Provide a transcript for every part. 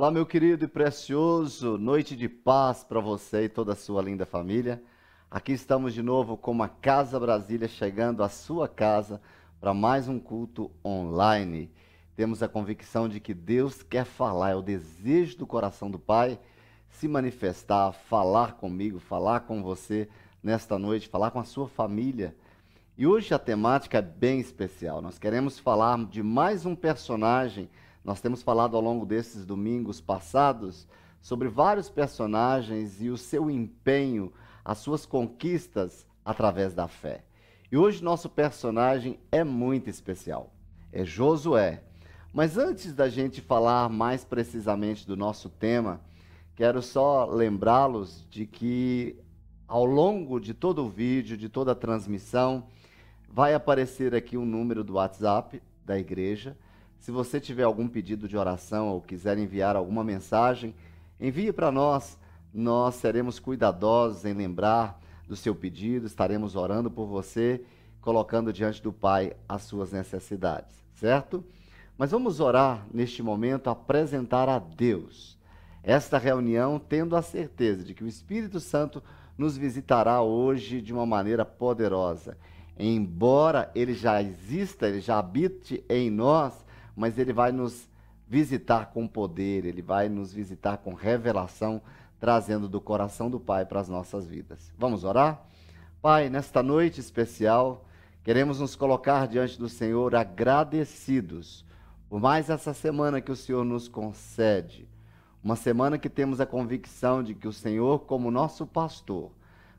Olá, meu querido e precioso, noite de paz para você e toda a sua linda família. Aqui estamos de novo com a Casa Brasília chegando à sua casa para mais um culto online. Temos a convicção de que Deus quer falar, é o desejo do coração do Pai se manifestar, falar comigo, falar com você nesta noite, falar com a sua família. E hoje a temática é bem especial. Nós queremos falar de mais um personagem nós temos falado ao longo desses domingos passados sobre vários personagens e o seu empenho, as suas conquistas através da fé. E hoje nosso personagem é muito especial. É Josué. Mas antes da gente falar mais precisamente do nosso tema, quero só lembrá-los de que ao longo de todo o vídeo, de toda a transmissão, vai aparecer aqui um número do WhatsApp da igreja se você tiver algum pedido de oração ou quiser enviar alguma mensagem, envie para nós. Nós seremos cuidadosos em lembrar do seu pedido, estaremos orando por você, colocando diante do Pai as suas necessidades, certo? Mas vamos orar neste momento, apresentar a Deus esta reunião, tendo a certeza de que o Espírito Santo nos visitará hoje de uma maneira poderosa. Embora ele já exista, ele já habite em nós, mas ele vai nos visitar com poder, ele vai nos visitar com revelação, trazendo do coração do Pai para as nossas vidas. Vamos orar? Pai, nesta noite especial, queremos nos colocar diante do Senhor agradecidos por mais essa semana que o Senhor nos concede. Uma semana que temos a convicção de que o Senhor, como nosso pastor,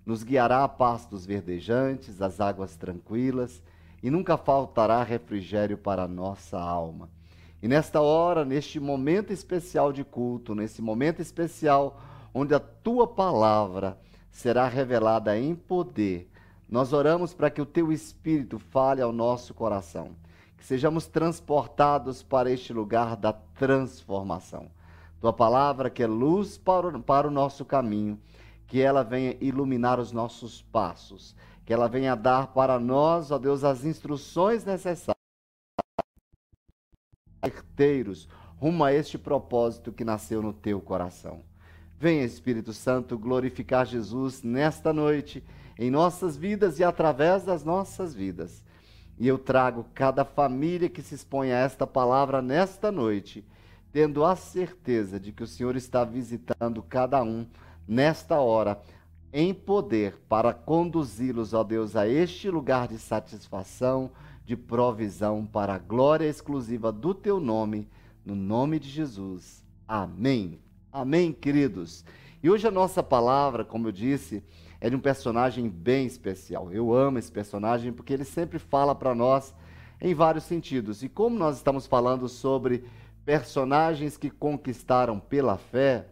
nos guiará a pastos verdejantes, as águas tranquilas e nunca faltará refrigério para a nossa alma. E nesta hora, neste momento especial de culto, nesse momento especial onde a tua palavra será revelada em poder, nós oramos para que o teu espírito fale ao nosso coração, que sejamos transportados para este lugar da transformação. Tua palavra que é luz para o, para o nosso caminho, que ela venha iluminar os nossos passos que ela venha dar para nós, ó Deus, as instruções necessárias, certeiros, rumo a este propósito que nasceu no teu coração. Venha, Espírito Santo, glorificar Jesus nesta noite, em nossas vidas e através das nossas vidas. E eu trago cada família que se expõe a esta palavra nesta noite, tendo a certeza de que o Senhor está visitando cada um nesta hora, em poder para conduzi-los, ó Deus, a este lugar de satisfação, de provisão para a glória exclusiva do teu nome, no nome de Jesus. Amém. Amém, queridos. E hoje a nossa palavra, como eu disse, é de um personagem bem especial. Eu amo esse personagem porque ele sempre fala para nós em vários sentidos. E como nós estamos falando sobre personagens que conquistaram pela fé,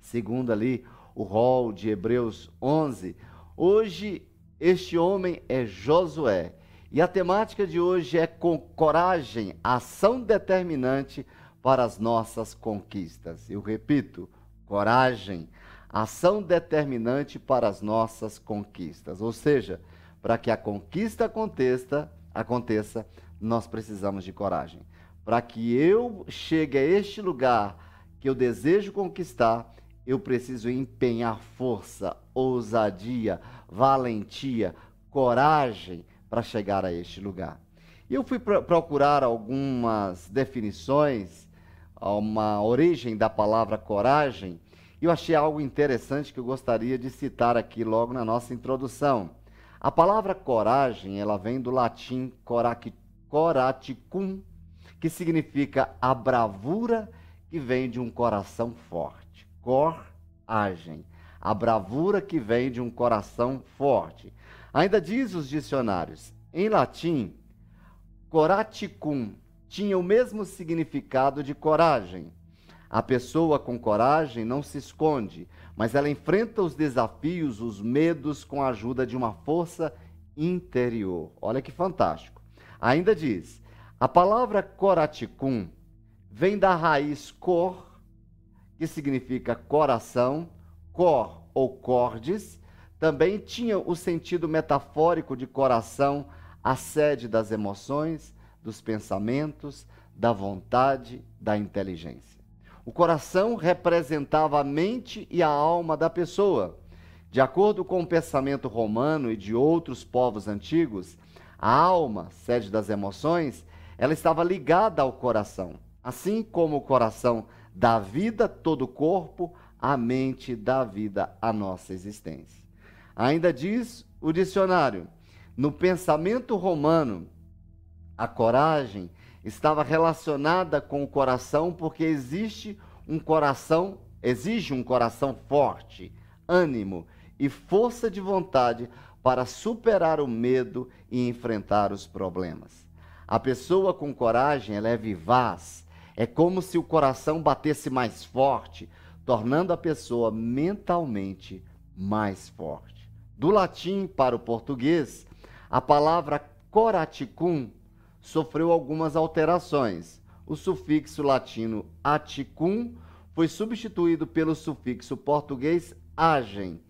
segundo ali o rol de Hebreus 11, hoje este homem é Josué. E a temática de hoje é com coragem, ação determinante para as nossas conquistas. Eu repito, coragem, ação determinante para as nossas conquistas. Ou seja, para que a conquista aconteça, aconteça, nós precisamos de coragem. Para que eu chegue a este lugar que eu desejo conquistar, eu preciso empenhar força, ousadia, valentia, coragem para chegar a este lugar. E eu fui procurar algumas definições, uma origem da palavra coragem, e eu achei algo interessante que eu gostaria de citar aqui logo na nossa introdução. A palavra coragem, ela vem do latim coraticum, que significa a bravura que vem de um coração forte coragem, a bravura que vem de um coração forte. Ainda diz os dicionários, em latim, coraticum tinha o mesmo significado de coragem. A pessoa com coragem não se esconde, mas ela enfrenta os desafios, os medos com a ajuda de uma força interior. Olha que fantástico. Ainda diz: a palavra coraticum vem da raiz cor, que significa coração, cor ou cordes, também tinha o sentido metafórico de coração, a sede das emoções, dos pensamentos, da vontade, da inteligência. O coração representava a mente e a alma da pessoa. De acordo com o pensamento romano e de outros povos antigos, a alma, sede das emoções, ela estava ligada ao coração. Assim como o coração dá vida todo o corpo, a mente dá vida à nossa existência. Ainda diz o dicionário: no pensamento romano, a coragem estava relacionada com o coração porque existe um coração, exige um coração forte, ânimo e força de vontade para superar o medo e enfrentar os problemas. A pessoa com coragem, ela é vivaz, é como se o coração batesse mais forte, tornando a pessoa mentalmente mais forte. Do latim para o português, a palavra coraticum sofreu algumas alterações. O sufixo latino aticum foi substituído pelo sufixo português agem,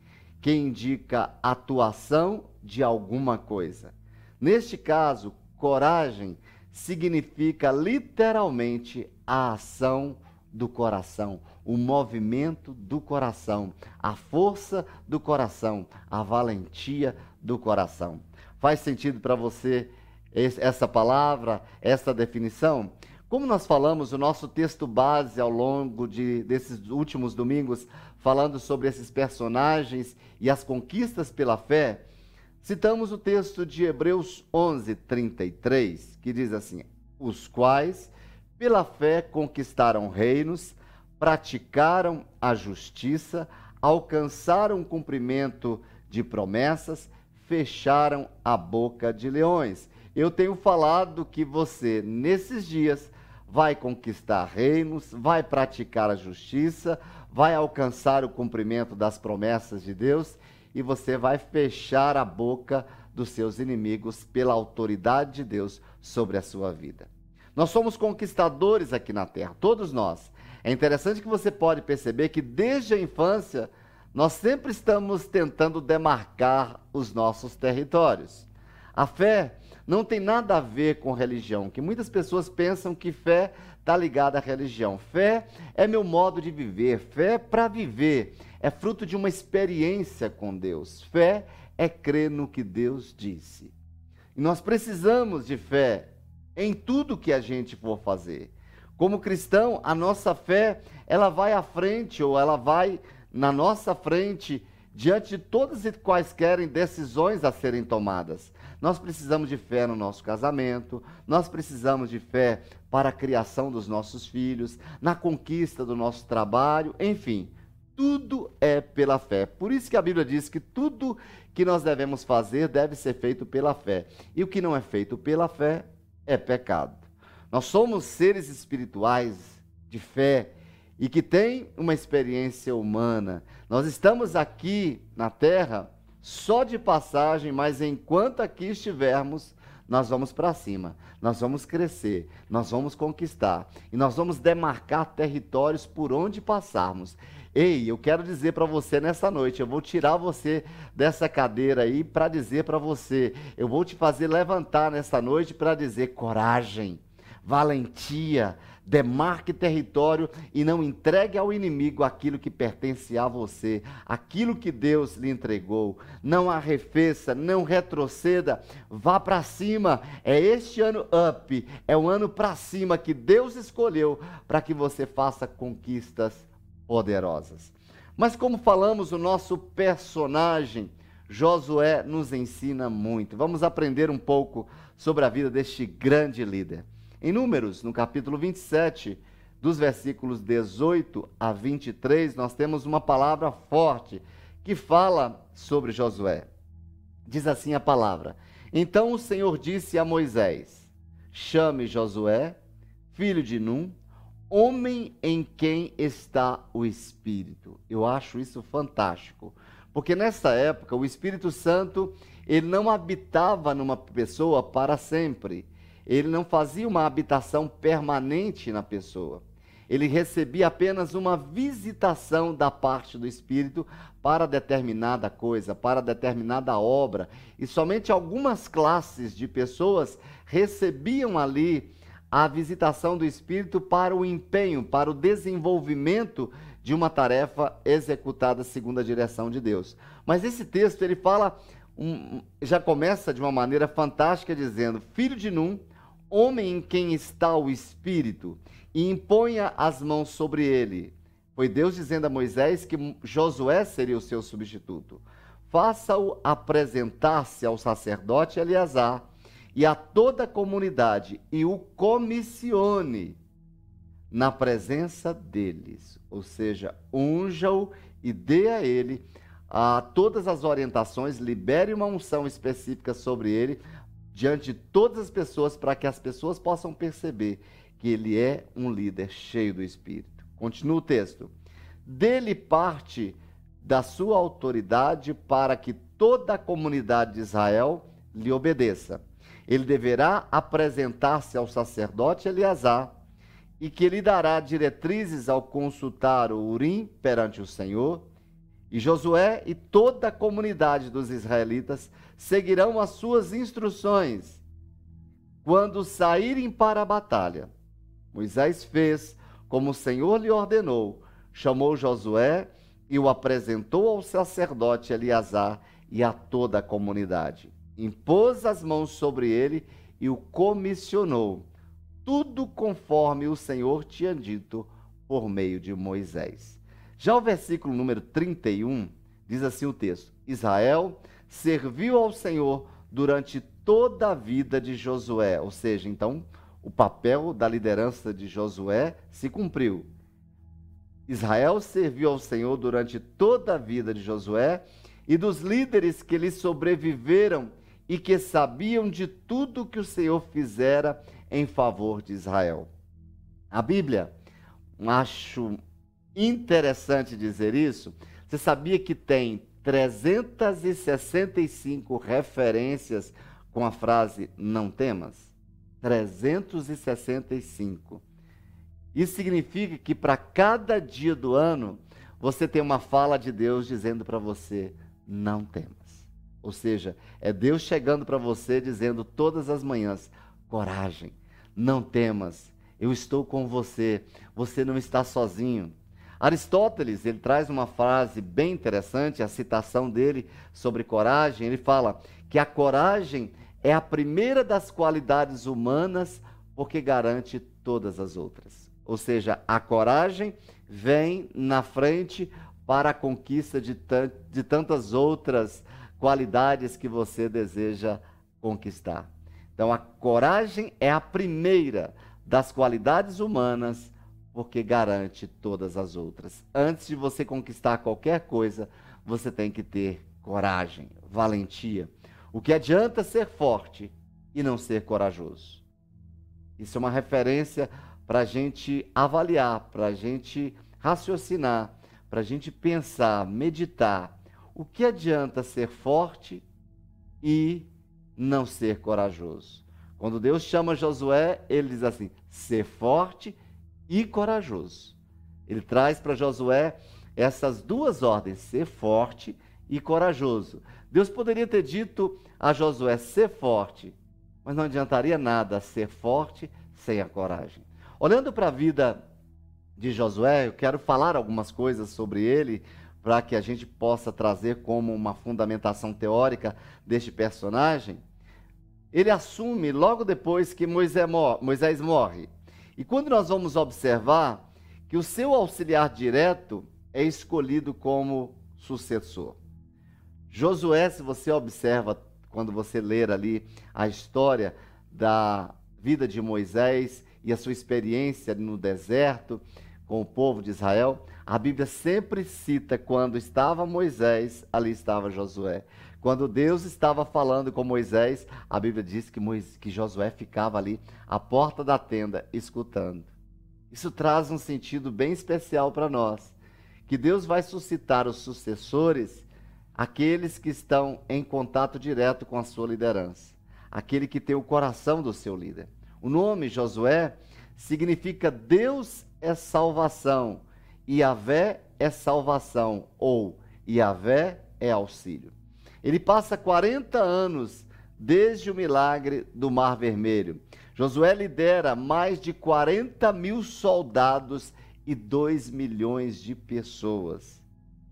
que indica atuação de alguma coisa. Neste caso, coragem significa literalmente a ação do coração, o movimento do coração, a força do coração, a valentia do coração. Faz sentido para você essa palavra, essa definição? Como nós falamos, o nosso texto base ao longo de, desses últimos domingos, falando sobre esses personagens e as conquistas pela fé, citamos o texto de Hebreus 11, 33, que diz assim: Os quais, pela fé, conquistaram reinos, praticaram a justiça, alcançaram o cumprimento de promessas, fecharam a boca de leões. Eu tenho falado que você, nesses dias, vai conquistar reinos, vai praticar a justiça, vai alcançar o cumprimento das promessas de Deus e você vai fechar a boca dos seus inimigos pela autoridade de Deus sobre a sua vida. Nós somos conquistadores aqui na terra, todos nós. É interessante que você pode perceber que desde a infância nós sempre estamos tentando demarcar os nossos territórios. A fé não tem nada a ver com religião, que muitas pessoas pensam que fé está ligada à religião. Fé é meu modo de viver, fé para viver, é fruto de uma experiência com Deus. Fé é crer no que Deus disse. E nós precisamos de fé em tudo que a gente for fazer. Como cristão, a nossa fé, ela vai à frente ou ela vai na nossa frente diante de todas e quaisquer decisões a serem tomadas. Nós precisamos de fé no nosso casamento, nós precisamos de fé para a criação dos nossos filhos, na conquista do nosso trabalho, enfim, tudo é pela fé. Por isso que a Bíblia diz que tudo que nós devemos fazer deve ser feito pela fé. E o que não é feito pela fé é pecado. Nós somos seres espirituais de fé e que têm uma experiência humana. Nós estamos aqui na terra só de passagem, mas enquanto aqui estivermos, nós vamos para cima, nós vamos crescer, nós vamos conquistar e nós vamos demarcar territórios por onde passarmos. Ei, eu quero dizer para você nessa noite, eu vou tirar você dessa cadeira aí para dizer para você, eu vou te fazer levantar nessa noite para dizer coragem, valentia, demarque território e não entregue ao inimigo aquilo que pertence a você, aquilo que Deus lhe entregou. Não arrefeça, não retroceda, vá para cima. É este ano up, é o ano para cima que Deus escolheu para que você faça conquistas poderosas. Mas como falamos, o nosso personagem Josué nos ensina muito. Vamos aprender um pouco sobre a vida deste grande líder. Em Números, no capítulo 27, dos versículos 18 a 23, nós temos uma palavra forte que fala sobre Josué. Diz assim a palavra: Então o Senhor disse a Moisés: Chame Josué, filho de Num, homem em quem está o Espírito. Eu acho isso fantástico, porque nessa época o Espírito Santo ele não habitava numa pessoa para sempre ele não fazia uma habitação permanente na pessoa. Ele recebia apenas uma visitação da parte do Espírito para determinada coisa, para determinada obra. E somente algumas classes de pessoas recebiam ali a visitação do Espírito para o empenho, para o desenvolvimento de uma tarefa executada segundo a direção de Deus. Mas esse texto ele fala, um, já começa de uma maneira fantástica dizendo: Filho de Num, homem em quem está o Espírito, e imponha as mãos sobre ele. Foi Deus dizendo a Moisés que Josué seria o seu substituto. Faça-o apresentar-se ao sacerdote Eleazar e a toda a comunidade e o comissione na presença deles, ou seja, unja-o e dê a ele a todas as orientações, libere uma unção específica sobre ele diante de todas as pessoas para que as pessoas possam perceber que ele é um líder cheio do espírito. Continua o texto. Dele parte da sua autoridade para que toda a comunidade de Israel lhe obedeça ele deverá apresentar-se ao sacerdote Eleazar, e que lhe dará diretrizes ao consultar o Urim perante o Senhor. E Josué e toda a comunidade dos israelitas seguirão as suas instruções quando saírem para a batalha. Moisés fez como o Senhor lhe ordenou, chamou Josué e o apresentou ao sacerdote Eleazar e a toda a comunidade impôs as mãos sobre ele e o comissionou, tudo conforme o Senhor tinha dito por meio de Moisés. Já o versículo número 31 diz assim o texto: Israel serviu ao Senhor durante toda a vida de Josué, ou seja, então o papel da liderança de Josué se cumpriu. Israel serviu ao Senhor durante toda a vida de Josué e dos líderes que lhe sobreviveram e que sabiam de tudo que o Senhor fizera em favor de Israel. A Bíblia, acho interessante dizer isso. Você sabia que tem 365 referências com a frase não temas? 365. Isso significa que para cada dia do ano você tem uma fala de Deus dizendo para você: não temas. Ou seja, é Deus chegando para você dizendo todas as manhãs: coragem, não temas, eu estou com você, você não está sozinho. Aristóteles, ele traz uma frase bem interessante, a citação dele sobre coragem, ele fala que a coragem é a primeira das qualidades humanas porque garante todas as outras. Ou seja, a coragem vem na frente para a conquista de, de tantas outras qualidades que você deseja conquistar. Então, a coragem é a primeira das qualidades humanas, porque garante todas as outras. Antes de você conquistar qualquer coisa, você tem que ter coragem, valentia. O que adianta ser forte e não ser corajoso? Isso é uma referência para a gente avaliar, para a gente raciocinar, para a gente pensar, meditar o que adianta ser forte e não ser corajoso? Quando Deus chama Josué, ele diz assim: ser forte e corajoso. Ele traz para Josué essas duas ordens, ser forte e corajoso. Deus poderia ter dito a Josué ser forte, mas não adiantaria nada ser forte sem a coragem. Olhando para a vida de Josué, eu quero falar algumas coisas sobre ele, para que a gente possa trazer como uma fundamentação teórica deste personagem, ele assume logo depois que Moisés morre. E quando nós vamos observar que o seu auxiliar direto é escolhido como sucessor. Josué, se você observa, quando você ler ali a história da vida de Moisés e a sua experiência no deserto com o povo de Israel, a Bíblia sempre cita quando estava Moisés, ali estava Josué. Quando Deus estava falando com Moisés, a Bíblia diz que, Moisés, que Josué ficava ali à porta da tenda, escutando. Isso traz um sentido bem especial para nós. Que Deus vai suscitar os sucessores, aqueles que estão em contato direto com a sua liderança, aquele que tem o coração do seu líder. O nome Josué significa Deus é salvação Iavé é salvação ou Iavé é auxílio. Ele passa 40 anos desde o milagre do Mar Vermelho. Josué lidera mais de 40 mil soldados e 2 milhões de pessoas.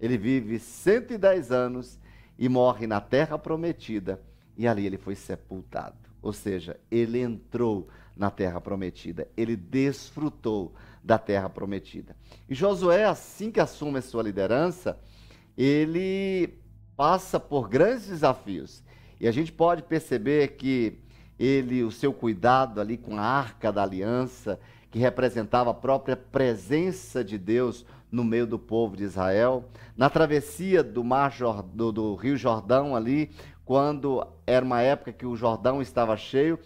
Ele vive 110 anos e morre na terra prometida, e ali ele foi sepultado. Ou seja, ele entrou na terra prometida, ele desfrutou da terra prometida. E Josué, assim que assume a sua liderança, ele passa por grandes desafios. E a gente pode perceber que ele, o seu cuidado ali com a arca da aliança, que representava a própria presença de Deus no meio do povo de Israel, na travessia do mar do, do Rio Jordão ali, quando era uma época que o Jordão estava cheio,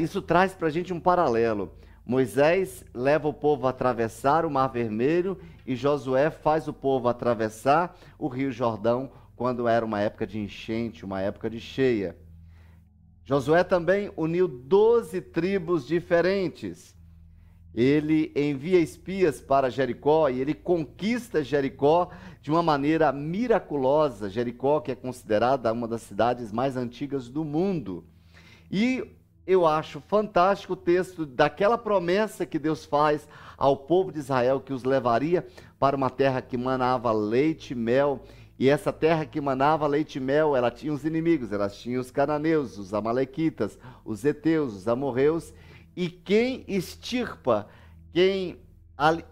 isso traz para a gente um paralelo. Moisés leva o povo a atravessar o Mar Vermelho e Josué faz o povo atravessar o Rio Jordão quando era uma época de enchente, uma época de cheia. Josué também uniu doze tribos diferentes ele envia espias para Jericó e ele conquista Jericó de uma maneira miraculosa. Jericó, que é considerada uma das cidades mais antigas do mundo. E eu acho fantástico o texto daquela promessa que Deus faz ao povo de Israel que os levaria para uma terra que manava leite e mel. E essa terra que manava leite e mel, ela tinha os inimigos, ela tinha os cananeus, os amalequitas, os heteus, os amorreus e quem extirpa, quem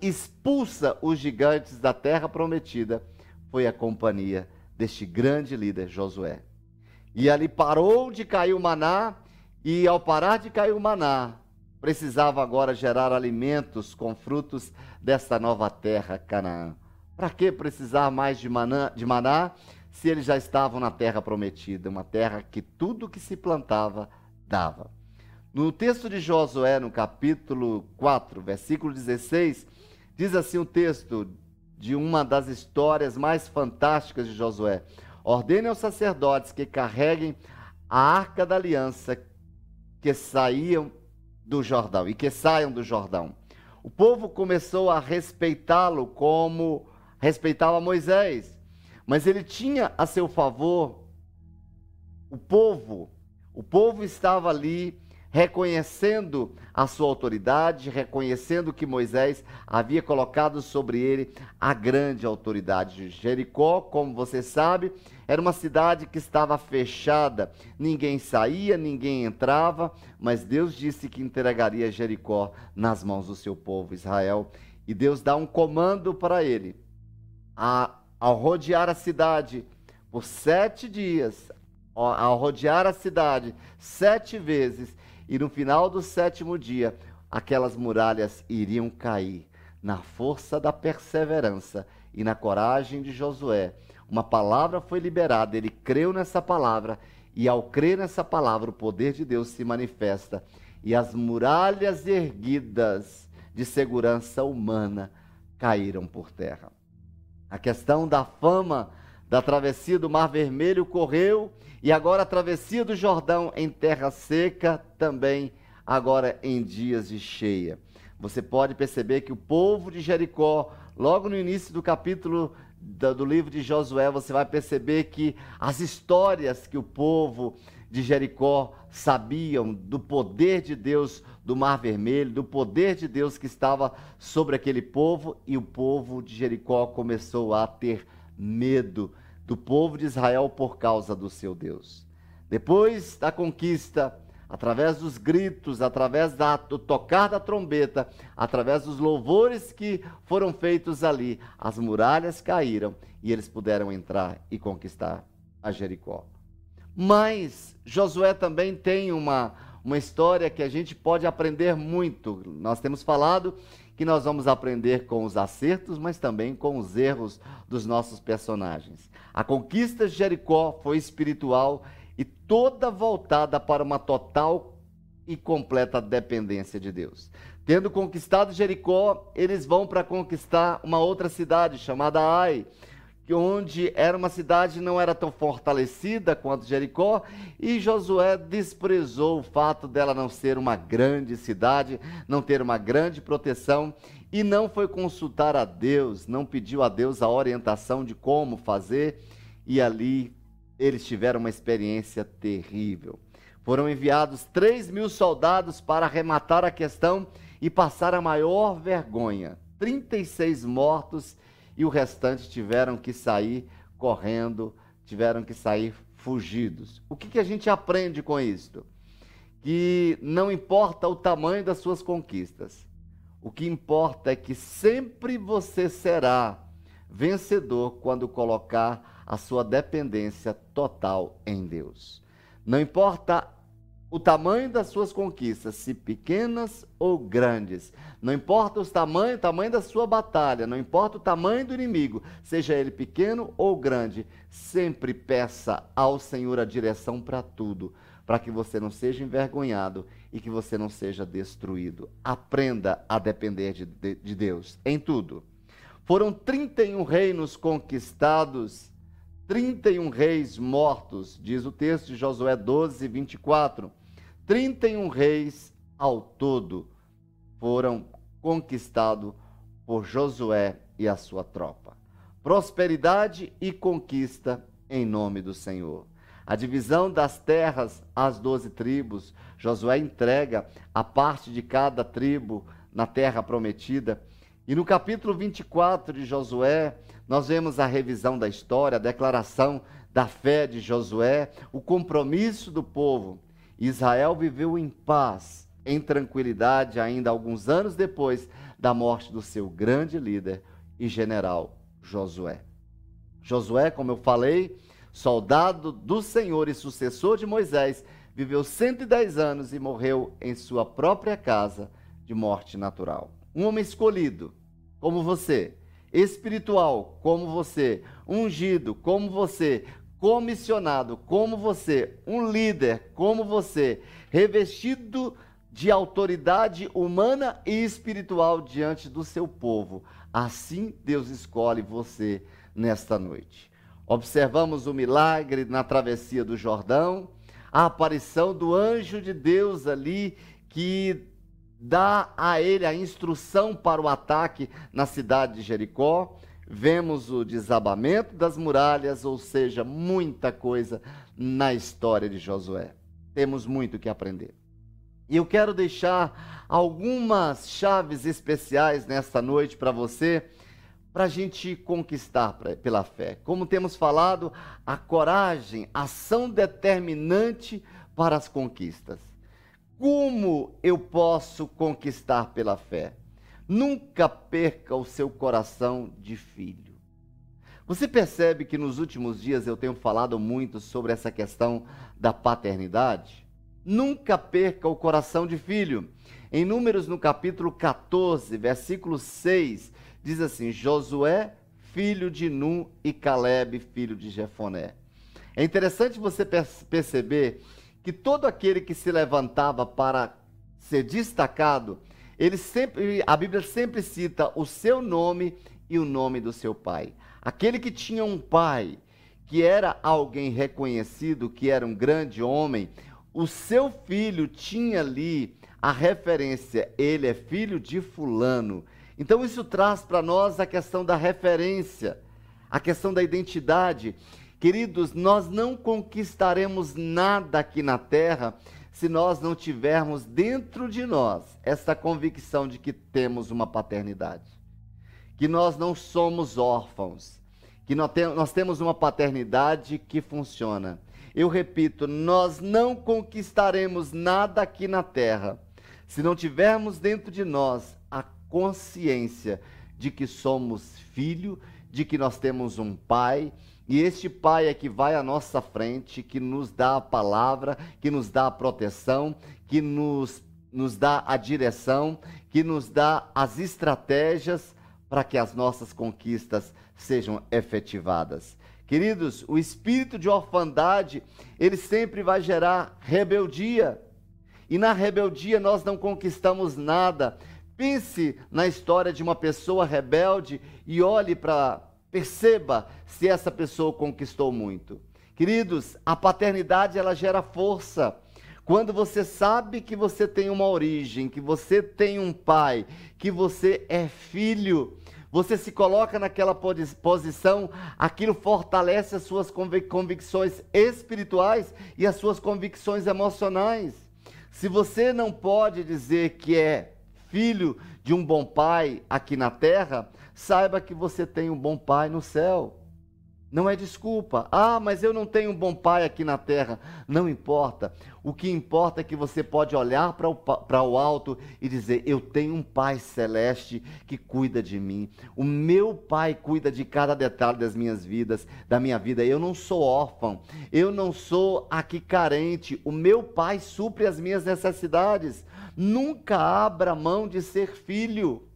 expulsa os gigantes da terra prometida, foi a companhia deste grande líder Josué. E ali parou de cair o maná, e ao parar de cair o maná, precisava agora gerar alimentos com frutos desta nova terra, Canaã. Para que precisar mais de maná, de maná se eles já estavam na terra prometida, uma terra que tudo que se plantava dava? No texto de Josué, no capítulo 4, versículo 16, diz assim o texto de uma das histórias mais fantásticas de Josué: Ordene aos sacerdotes que carreguem a arca da aliança que saíam do Jordão e que saiam do Jordão. O povo começou a respeitá-lo como respeitava Moisés, mas ele tinha a seu favor o povo. O povo estava ali reconhecendo a sua autoridade, reconhecendo que Moisés havia colocado sobre ele a grande autoridade. Jericó, como você sabe, era uma cidade que estava fechada, ninguém saía, ninguém entrava, mas Deus disse que entregaria Jericó nas mãos do seu povo Israel. E Deus dá um comando para ele. A, ao rodear a cidade por sete dias, ao rodear a cidade sete vezes, e no final do sétimo dia, aquelas muralhas iriam cair na força da perseverança e na coragem de Josué. Uma palavra foi liberada, ele creu nessa palavra, e ao crer nessa palavra, o poder de Deus se manifesta, e as muralhas erguidas de segurança humana caíram por terra. A questão da fama da travessia do Mar Vermelho correu e agora a travessia do Jordão em terra seca também agora em dias de cheia. Você pode perceber que o povo de Jericó, logo no início do capítulo do livro de Josué, você vai perceber que as histórias que o povo de Jericó sabiam do poder de Deus do Mar Vermelho, do poder de Deus que estava sobre aquele povo, e o povo de Jericó começou a ter medo do povo de Israel por causa do seu Deus. Depois da conquista, através dos gritos, através da, do tocar da trombeta, através dos louvores que foram feitos ali, as muralhas caíram e eles puderam entrar e conquistar a Jericó. Mas Josué também tem uma, uma história que a gente pode aprender muito. Nós temos falado que nós vamos aprender com os acertos, mas também com os erros dos nossos personagens. A conquista de Jericó foi espiritual e toda voltada para uma total e completa dependência de Deus. Tendo conquistado Jericó, eles vão para conquistar uma outra cidade chamada Ai que onde era uma cidade não era tão fortalecida quanto Jericó, e Josué desprezou o fato dela não ser uma grande cidade, não ter uma grande proteção, e não foi consultar a Deus, não pediu a Deus a orientação de como fazer, e ali eles tiveram uma experiência terrível. Foram enviados 3 mil soldados para arrematar a questão e passar a maior vergonha. 36 mortos e o restante tiveram que sair correndo, tiveram que sair fugidos. O que, que a gente aprende com isto? Que não importa o tamanho das suas conquistas, o que importa é que sempre você será vencedor quando colocar a sua dependência total em Deus. Não importa o tamanho das suas conquistas, se pequenas ou grandes. Não importa o tamanho, o tamanho da sua batalha, não importa o tamanho do inimigo, seja ele pequeno ou grande, sempre peça ao Senhor a direção para tudo, para que você não seja envergonhado e que você não seja destruído. Aprenda a depender de, de, de Deus em tudo. Foram 31 reinos conquistados, 31 reis mortos, diz o texto de Josué 12, 24. 31 reis ao todo foram conquistados por Josué e a sua tropa. Prosperidade e conquista em nome do Senhor. A divisão das terras às doze tribos, Josué entrega a parte de cada tribo na terra prometida. E no capítulo 24 de Josué, nós vemos a revisão da história, a declaração da fé de Josué, o compromisso do povo Israel viveu em paz, em tranquilidade, ainda alguns anos depois da morte do seu grande líder e general Josué. Josué, como eu falei, soldado do Senhor e sucessor de Moisés, viveu 110 anos e morreu em sua própria casa de morte natural. Um homem escolhido, como você, espiritual, como você, ungido, como você, comissionado como você, um líder como você, revestido de autoridade humana e espiritual diante do seu povo. Assim Deus escolhe você nesta noite. Observamos o milagre na travessia do Jordão, a aparição do anjo de Deus ali que dá a ele a instrução para o ataque na cidade de Jericó vemos o desabamento das muralhas, ou seja, muita coisa na história de Josué. Temos muito que aprender. E eu quero deixar algumas chaves especiais nesta noite para você, para a gente conquistar pra, pela fé. Como temos falado, a coragem, ação determinante para as conquistas. Como eu posso conquistar pela fé? Nunca perca o seu coração de filho. Você percebe que nos últimos dias eu tenho falado muito sobre essa questão da paternidade? Nunca perca o coração de filho. Em Números, no capítulo 14, versículo 6, diz assim: Josué, filho de Num, e Caleb, filho de Jefoné. É interessante você perceber que todo aquele que se levantava para ser destacado, ele sempre, a Bíblia sempre cita o seu nome e o nome do seu pai. Aquele que tinha um pai que era alguém reconhecido, que era um grande homem, o seu filho tinha ali a referência, ele é filho de fulano. Então isso traz para nós a questão da referência, a questão da identidade. Queridos, nós não conquistaremos nada aqui na terra se nós não tivermos dentro de nós essa convicção de que temos uma paternidade, que nós não somos órfãos, que nós temos uma paternidade que funciona. Eu repito, nós não conquistaremos nada aqui na terra se não tivermos dentro de nós a consciência de que somos filho, de que nós temos um pai e este Pai é que vai à nossa frente, que nos dá a palavra, que nos dá a proteção, que nos, nos dá a direção, que nos dá as estratégias para que as nossas conquistas sejam efetivadas. Queridos, o espírito de orfandade, ele sempre vai gerar rebeldia. E na rebeldia nós não conquistamos nada. Pense na história de uma pessoa rebelde e olhe para Perceba se essa pessoa conquistou muito. Queridos, a paternidade ela gera força. Quando você sabe que você tem uma origem, que você tem um pai, que você é filho, você se coloca naquela posição, aquilo fortalece as suas convicções espirituais e as suas convicções emocionais. Se você não pode dizer que é filho de um bom pai aqui na terra, saiba que você tem um bom pai no céu. Não é desculpa. Ah, mas eu não tenho um bom pai aqui na terra. Não importa. O que importa é que você pode olhar para o, o alto e dizer: Eu tenho um pai celeste que cuida de mim. O meu pai cuida de cada detalhe das minhas vidas, da minha vida. Eu não sou órfão. Eu não sou aqui carente. O meu pai supre as minhas necessidades. Nunca abra mão de ser filho,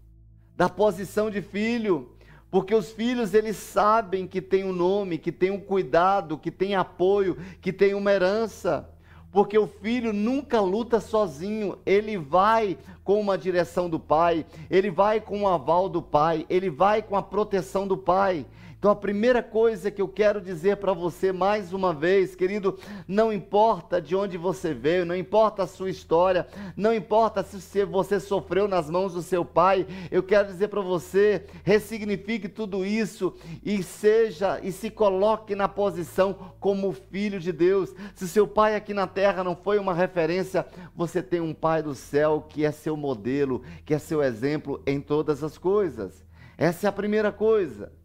da posição de filho. Porque os filhos eles sabem que tem um nome, que tem um cuidado, que tem apoio, que tem uma herança. Porque o filho nunca luta sozinho, ele vai com uma direção do pai, ele vai com o aval do pai, ele vai com a proteção do pai. Então, a primeira coisa que eu quero dizer para você mais uma vez, querido, não importa de onde você veio, não importa a sua história, não importa se você sofreu nas mãos do seu pai, eu quero dizer para você, ressignifique tudo isso e seja e se coloque na posição como filho de Deus. Se seu pai aqui na terra não foi uma referência, você tem um pai do céu que é seu modelo, que é seu exemplo em todas as coisas. Essa é a primeira coisa.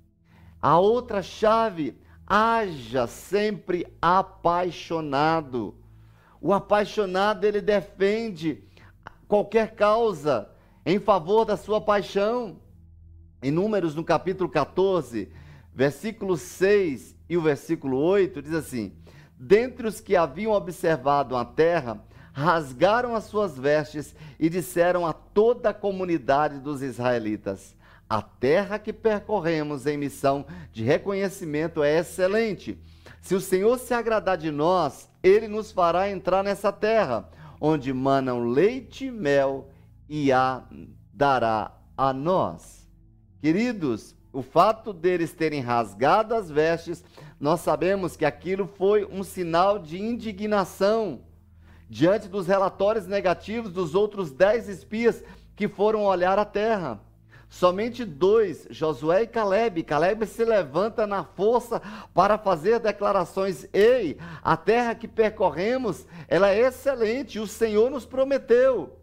A outra chave, haja sempre apaixonado. O apaixonado, ele defende qualquer causa em favor da sua paixão. Em Números, no capítulo 14, versículo 6 e o versículo 8, diz assim: Dentre os que haviam observado a terra, rasgaram as suas vestes e disseram a toda a comunidade dos israelitas: a terra que percorremos em missão de reconhecimento é excelente. Se o Senhor se agradar de nós, ele nos fará entrar nessa terra, onde manam leite e mel, e a dará a nós. Queridos, o fato deles terem rasgado as vestes, nós sabemos que aquilo foi um sinal de indignação diante dos relatórios negativos dos outros dez espias que foram olhar a terra. Somente dois, Josué e Caleb. Caleb se levanta na força para fazer declarações. Ei, a terra que percorremos, ela é excelente, o Senhor nos prometeu.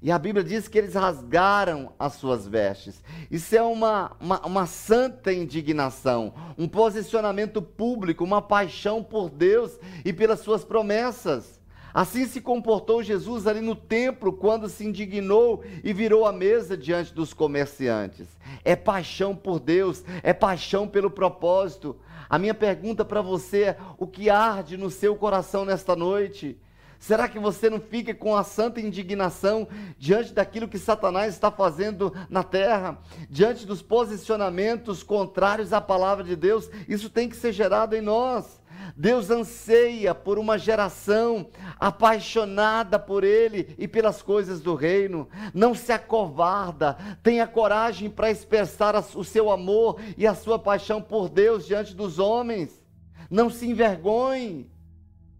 E a Bíblia diz que eles rasgaram as suas vestes. Isso é uma, uma, uma, santa indignação, um posicionamento público, uma paixão por Deus e pelas suas promessas. Assim se comportou Jesus ali no templo quando se indignou e virou a mesa diante dos comerciantes. É paixão por Deus, é paixão pelo propósito. A minha pergunta para você é: o que arde no seu coração nesta noite? Será que você não fica com a santa indignação diante daquilo que Satanás está fazendo na terra, diante dos posicionamentos contrários à palavra de Deus? Isso tem que ser gerado em nós. Deus anseia por uma geração apaixonada por Ele e pelas coisas do reino. Não se acovarda, tenha coragem para expressar o seu amor e a sua paixão por Deus diante dos homens. Não se envergonhe,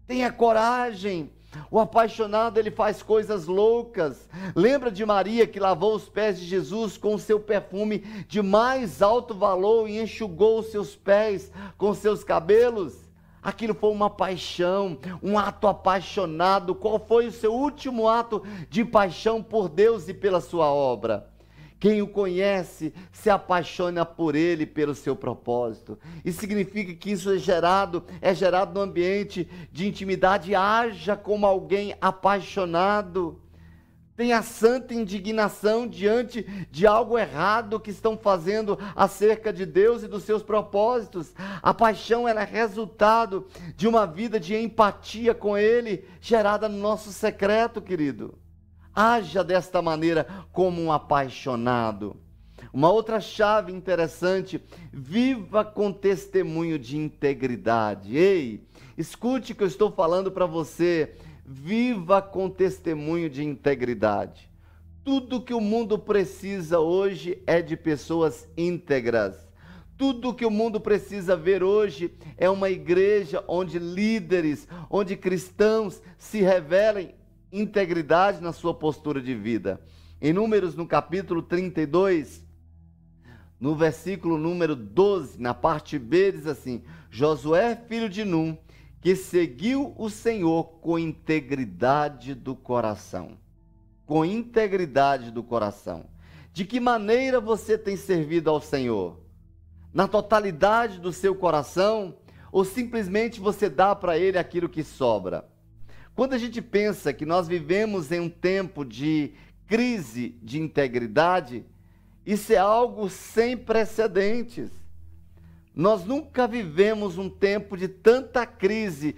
tenha coragem. O apaixonado ele faz coisas loucas. Lembra de Maria que lavou os pés de Jesus com o seu perfume de mais alto valor e enxugou os seus pés com seus cabelos? Aquilo foi uma paixão, um ato apaixonado. Qual foi o seu último ato de paixão por Deus e pela sua obra? Quem o conhece se apaixona por ele, pelo seu propósito. Isso significa que isso é gerado, é gerado no ambiente de intimidade. Haja como alguém apaixonado tenha santa indignação diante de algo errado que estão fazendo acerca de Deus e dos seus propósitos. A paixão é resultado de uma vida de empatia com Ele, gerada no nosso secreto, querido. Haja desta maneira como um apaixonado. Uma outra chave interessante, viva com testemunho de integridade. Ei, escute o que eu estou falando para você viva com testemunho de integridade. Tudo que o mundo precisa hoje é de pessoas íntegras. Tudo que o mundo precisa ver hoje é uma igreja onde líderes, onde cristãos se revelem integridade na sua postura de vida. Em Números, no capítulo 32, no versículo número 12, na parte B, diz assim: Josué, filho de Num, que seguiu o Senhor com integridade do coração. Com integridade do coração. De que maneira você tem servido ao Senhor? Na totalidade do seu coração? Ou simplesmente você dá para Ele aquilo que sobra? Quando a gente pensa que nós vivemos em um tempo de crise de integridade, isso é algo sem precedentes. Nós nunca vivemos um tempo de tanta crise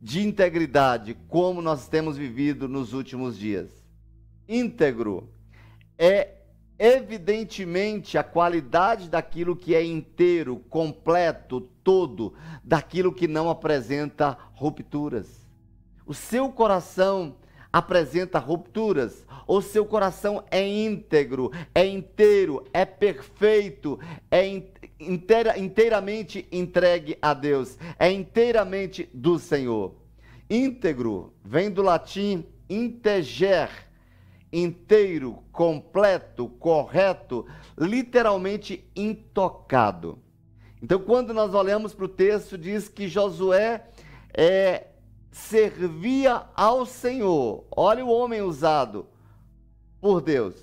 de integridade como nós temos vivido nos últimos dias. Íntegro é evidentemente a qualidade daquilo que é inteiro, completo, todo, daquilo que não apresenta rupturas. O seu coração apresenta rupturas, ou seu coração é íntegro, é inteiro, é perfeito, é inteira, inteiramente entregue a Deus, é inteiramente do Senhor. Íntegro vem do latim integer, inteiro, completo, correto, literalmente intocado. Então, quando nós olhamos para o texto, diz que Josué é, servia ao Senhor. Olha o homem usado por Deus.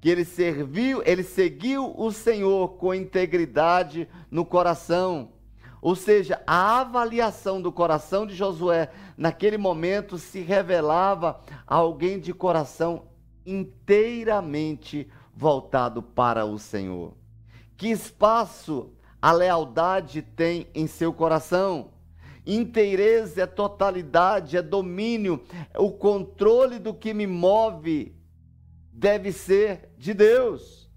Que ele serviu, ele seguiu o Senhor com integridade no coração. Ou seja, a avaliação do coração de Josué naquele momento se revelava alguém de coração inteiramente voltado para o Senhor. Que espaço a lealdade tem em seu coração? Inteireza é totalidade, é domínio, o controle do que me move deve ser de Deus.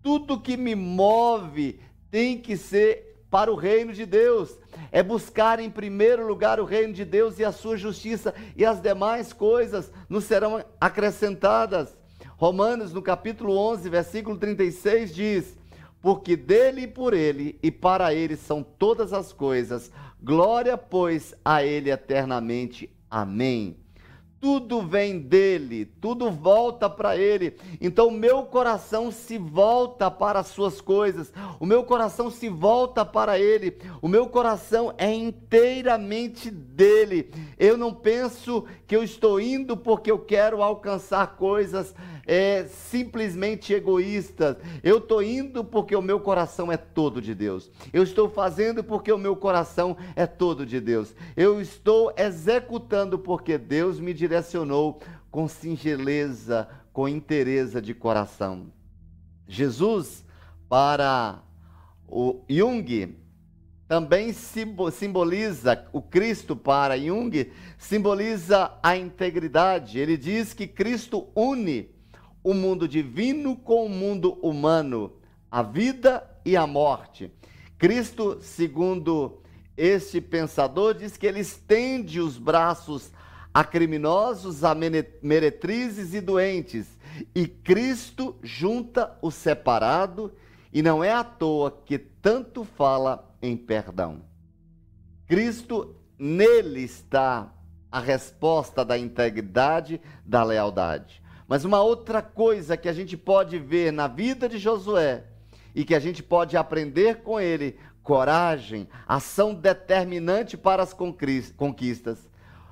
Tudo que me move tem que ser para o reino de Deus. É buscar em primeiro lugar o reino de Deus e a sua justiça, e as demais coisas nos serão acrescentadas. Romanos, no capítulo 11, versículo 36, diz: Porque dele e por ele e para ele são todas as coisas Glória, pois, a Ele eternamente. Amém. Tudo vem dele, tudo volta para ele. Então o meu coração se volta para as suas coisas, o meu coração se volta para ele, o meu coração é inteiramente dele. Eu não penso que eu estou indo porque eu quero alcançar coisas é, simplesmente egoístas. Eu estou indo porque o meu coração é todo de Deus. Eu estou fazendo porque o meu coração é todo de Deus. Eu estou executando porque Deus me direcionou com singeleza, com inteireza de coração. Jesus, para o Jung, também simboliza, o Cristo para Jung, simboliza a integridade. Ele diz que Cristo une o mundo divino com o mundo humano, a vida e a morte. Cristo, segundo este pensador, diz que ele estende os braços a criminosos, a meretrizes e doentes, e Cristo junta o separado, e não é à toa que tanto fala em perdão. Cristo, nele está a resposta da integridade, da lealdade. Mas uma outra coisa que a gente pode ver na vida de Josué e que a gente pode aprender com ele: coragem, ação determinante para as conquistas.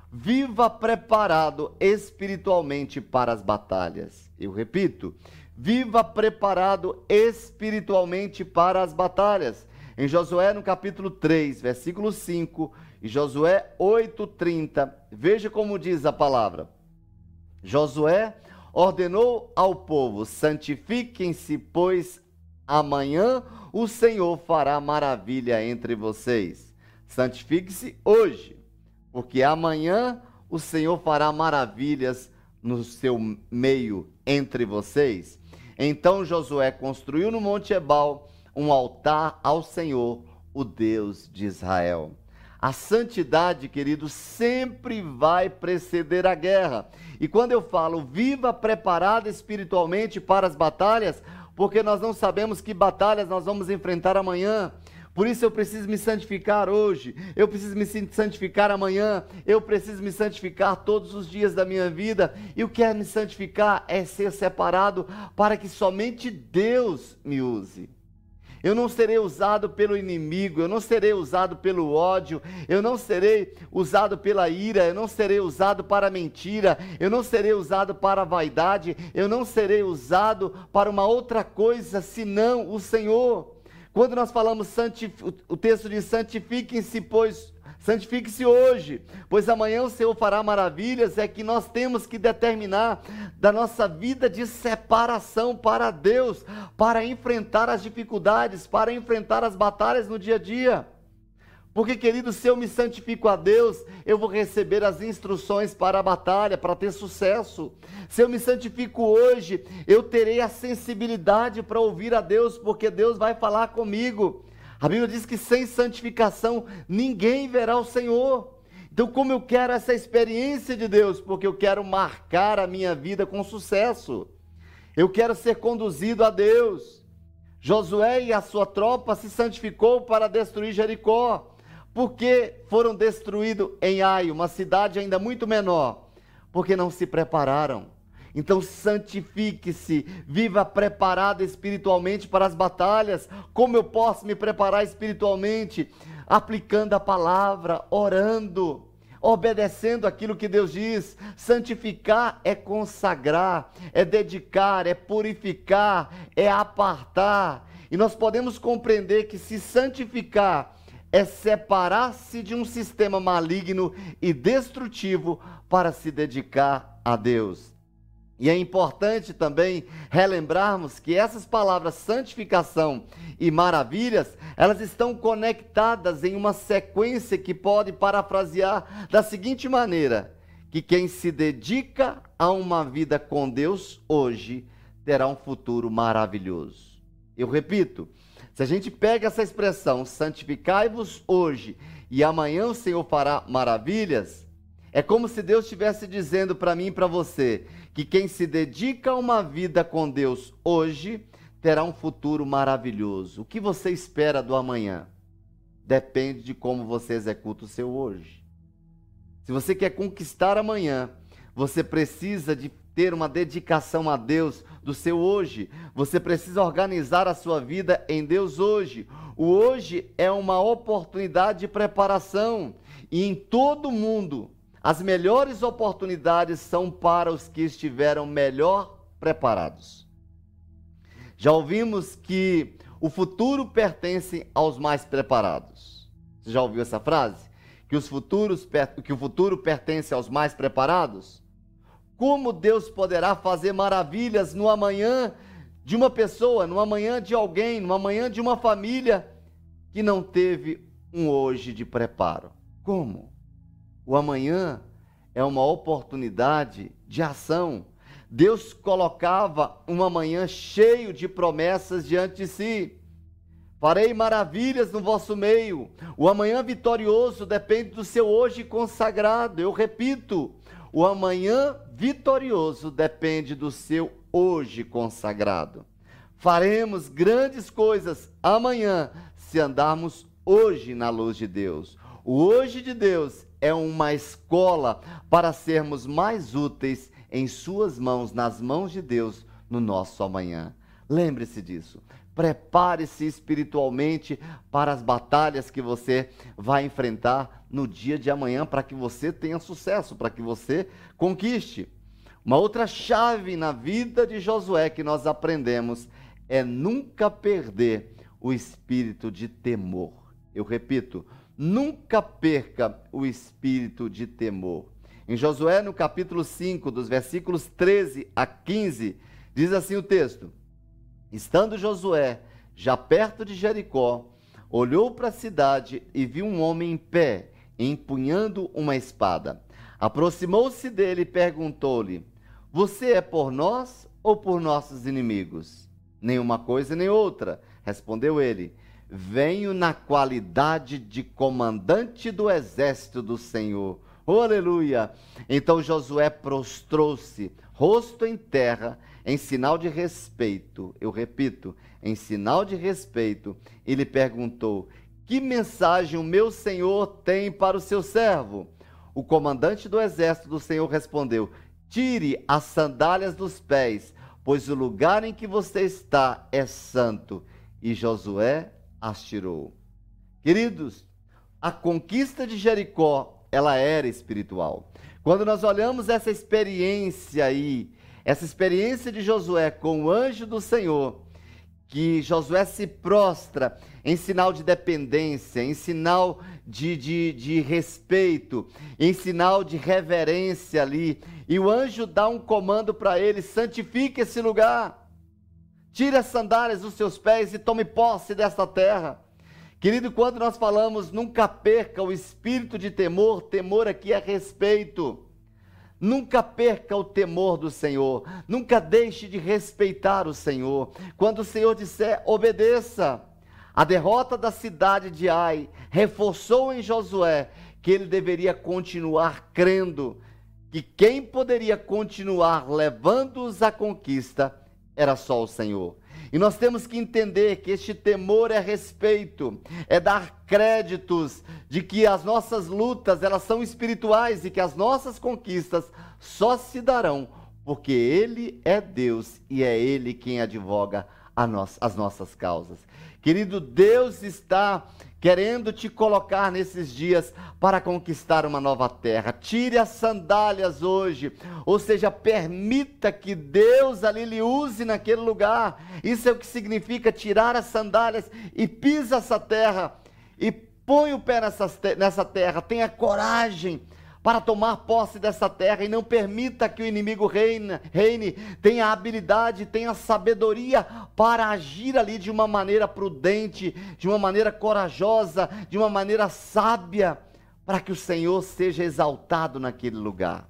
Viva preparado espiritualmente para as batalhas. Eu repito, viva preparado espiritualmente para as batalhas. Em Josué, no capítulo 3, versículo 5, e Josué 8:30, veja como diz a palavra. Josué ordenou ao povo: santifiquem-se, pois amanhã o Senhor fará maravilha entre vocês. Santifique-se hoje, porque amanhã o Senhor fará maravilhas no seu meio entre vocês. Então Josué construiu no Monte Ebal um altar ao Senhor, o Deus de Israel. A santidade, querido, sempre vai preceder a guerra. E quando eu falo viva preparada espiritualmente para as batalhas, porque nós não sabemos que batalhas nós vamos enfrentar amanhã. Por isso eu preciso me santificar hoje, eu preciso me santificar amanhã, eu preciso me santificar todos os dias da minha vida. E o que é me santificar é ser separado para que somente Deus me use. Eu não serei usado pelo inimigo, eu não serei usado pelo ódio, eu não serei usado pela ira, eu não serei usado para mentira, eu não serei usado para vaidade, eu não serei usado para uma outra coisa senão o Senhor. Quando nós falamos, o texto diz: santifiquem-se, pois santifique-se hoje, pois amanhã o Senhor fará maravilhas, é que nós temos que determinar da nossa vida de separação para Deus, para enfrentar as dificuldades, para enfrentar as batalhas no dia a dia. Porque, querido, se eu me santifico a Deus, eu vou receber as instruções para a batalha, para ter sucesso. Se eu me santifico hoje, eu terei a sensibilidade para ouvir a Deus, porque Deus vai falar comigo. A Bíblia diz que sem santificação ninguém verá o Senhor. Então, como eu quero essa experiência de Deus? Porque eu quero marcar a minha vida com sucesso. Eu quero ser conduzido a Deus. Josué e a sua tropa se santificou para destruir Jericó. Porque foram destruídos em Ai, uma cidade ainda muito menor? Porque não se prepararam então santifique-se, viva preparado espiritualmente para as batalhas. Como eu posso me preparar espiritualmente? Aplicando a palavra, orando, obedecendo aquilo que Deus diz. Santificar é consagrar, é dedicar, é purificar, é apartar. E nós podemos compreender que se santificar é separar-se de um sistema maligno e destrutivo para se dedicar a Deus. E é importante também relembrarmos que essas palavras santificação e maravilhas, elas estão conectadas em uma sequência que pode parafrasear da seguinte maneira: que quem se dedica a uma vida com Deus hoje terá um futuro maravilhoso. Eu repito, se a gente pega essa expressão santificai-vos hoje e amanhã o Senhor fará maravilhas, é como se Deus estivesse dizendo para mim e para você que quem se dedica a uma vida com Deus hoje terá um futuro maravilhoso. O que você espera do amanhã? Depende de como você executa o seu hoje. Se você quer conquistar amanhã, você precisa de ter uma dedicação a Deus do seu hoje. Você precisa organizar a sua vida em Deus hoje. O hoje é uma oportunidade de preparação. E em todo mundo, as melhores oportunidades são para os que estiveram melhor preparados. Já ouvimos que o futuro pertence aos mais preparados. Você já ouviu essa frase? Que, os futuros, que o futuro pertence aos mais preparados? Como Deus poderá fazer maravilhas no amanhã de uma pessoa, no amanhã de alguém, no amanhã de uma família que não teve um hoje de preparo? Como? O amanhã é uma oportunidade de ação. Deus colocava uma manhã cheio de promessas diante de si. Farei maravilhas no vosso meio. O amanhã vitorioso depende do seu hoje consagrado. Eu repito, o amanhã vitorioso depende do seu hoje consagrado. Faremos grandes coisas amanhã se andarmos hoje na luz de Deus. O hoje de Deus é uma escola para sermos mais úteis em Suas mãos, nas mãos de Deus, no nosso amanhã. Lembre-se disso. Prepare-se espiritualmente para as batalhas que você vai enfrentar no dia de amanhã, para que você tenha sucesso, para que você conquiste. Uma outra chave na vida de Josué que nós aprendemos é nunca perder o espírito de temor. Eu repito, nunca perca o espírito de temor. Em Josué, no capítulo 5, dos versículos 13 a 15, diz assim o texto: Estando Josué já perto de Jericó, olhou para a cidade e viu um homem em pé, empunhando uma espada. Aproximou-se dele e perguntou-lhe: Você é por nós ou por nossos inimigos? Nenhuma coisa nem outra, respondeu ele venho na qualidade de comandante do exército do Senhor. Oh, aleluia! Então Josué prostrou-se, rosto em terra, em sinal de respeito. Eu repito, em sinal de respeito, e lhe perguntou: Que mensagem o meu senhor tem para o seu servo? O comandante do exército do Senhor respondeu: Tire as sandálias dos pés, pois o lugar em que você está é santo. e Josué as tirou. Queridos, a conquista de Jericó, ela era espiritual. Quando nós olhamos essa experiência aí, essa experiência de Josué com o anjo do Senhor, que Josué se prostra em sinal de dependência, em sinal de, de, de respeito, em sinal de reverência ali. E o anjo dá um comando para ele: santifique esse lugar, tire as sandálias dos seus pés e tome posse desta terra. Querido, quando nós falamos nunca perca o espírito de temor, temor aqui é respeito. Nunca perca o temor do Senhor, nunca deixe de respeitar o Senhor. Quando o Senhor disser, obedeça. A derrota da cidade de Ai reforçou em Josué que ele deveria continuar crendo que quem poderia continuar levando-os à conquista era só o Senhor. E nós temos que entender que este temor é respeito, é dar créditos de que as nossas lutas, elas são espirituais e que as nossas conquistas só se darão porque ele é Deus e é ele quem advoga nós, as nossas causas. Querido, Deus está querendo te colocar nesses dias para conquistar uma nova terra. Tire as sandálias hoje, ou seja, permita que Deus ali lhe use naquele lugar. Isso é o que significa tirar as sandálias e pisa essa terra e põe o pé nessa, nessa terra. Tenha coragem para tomar posse dessa terra e não permita que o inimigo reine, reine, tenha habilidade, tenha sabedoria para agir ali de uma maneira prudente, de uma maneira corajosa, de uma maneira sábia, para que o Senhor seja exaltado naquele lugar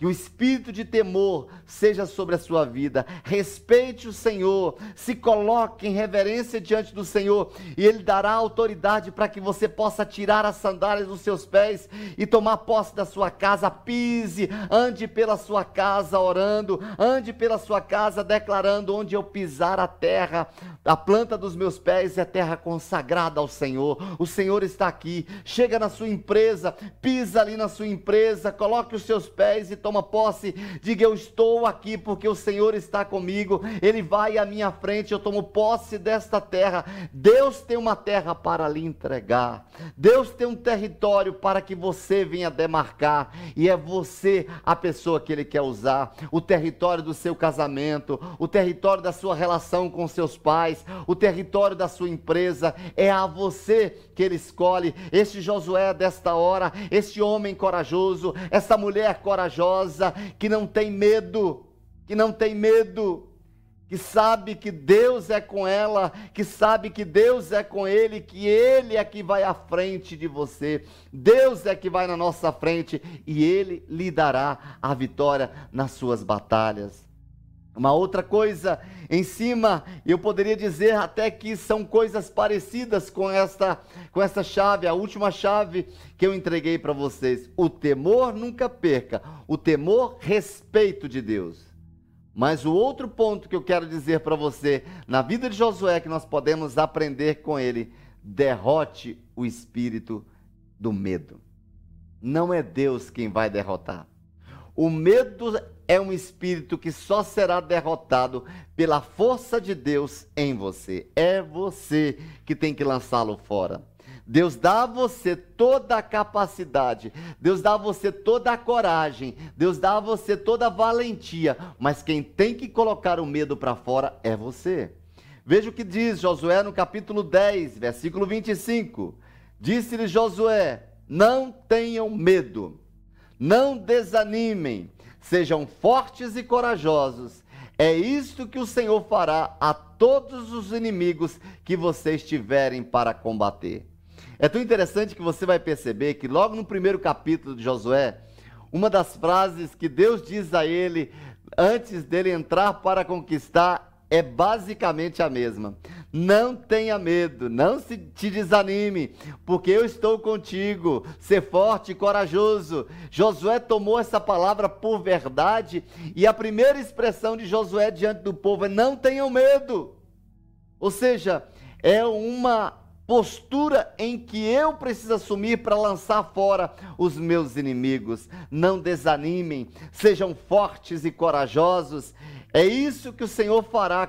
que o espírito de temor seja sobre a sua vida. Respeite o Senhor, se coloque em reverência diante do Senhor, e Ele dará autoridade para que você possa tirar as sandálias dos seus pés e tomar posse da sua casa. Pise, ande pela sua casa orando, ande pela sua casa declarando: onde eu pisar a terra, a planta dos meus pés é terra consagrada ao Senhor. O Senhor está aqui. Chega na sua empresa, pisa ali na sua empresa, coloque os seus pés e tome toma posse, diga: Eu estou aqui porque o Senhor está comigo, Ele vai à minha frente, eu tomo posse desta terra. Deus tem uma terra para lhe entregar, Deus tem um território para que você venha demarcar, e é você a pessoa que Ele quer usar. O território do seu casamento, o território da sua relação com seus pais, o território da sua empresa, é a você que Ele escolhe. Este Josué desta hora, este homem corajoso, essa mulher corajosa que não tem medo, que não tem medo, que sabe que Deus é com ela, que sabe que Deus é com ele, que ele é que vai à frente de você. Deus é que vai na nossa frente e ele lhe dará a vitória nas suas batalhas. Uma outra coisa em cima, eu poderia dizer até que são coisas parecidas com esta, com esta chave, a última chave que eu entreguei para vocês. O temor nunca perca, o temor respeito de Deus. Mas o outro ponto que eu quero dizer para você, na vida de Josué, que nós podemos aprender com ele, derrote o espírito do medo. Não é Deus quem vai derrotar. O medo é um espírito que só será derrotado pela força de Deus em você. É você que tem que lançá-lo fora. Deus dá a você toda a capacidade, Deus dá a você toda a coragem, Deus dá a você toda a valentia, mas quem tem que colocar o medo para fora é você. Veja o que diz Josué no capítulo 10, versículo 25. Disse-lhe Josué: Não tenham medo não desanimem, sejam fortes e corajosos. É isto que o Senhor fará a todos os inimigos que vocês tiverem para combater. É tão interessante que você vai perceber que logo no primeiro capítulo de Josué, uma das frases que Deus diz a ele antes dele entrar para conquistar é basicamente a mesma. Não tenha medo, não se te desanime, porque eu estou contigo. Ser forte e corajoso. Josué tomou essa palavra por verdade e a primeira expressão de Josué diante do povo é: não tenham medo. Ou seja, é uma postura em que eu preciso assumir para lançar fora os meus inimigos. Não desanimem, sejam fortes e corajosos. É isso que o Senhor fará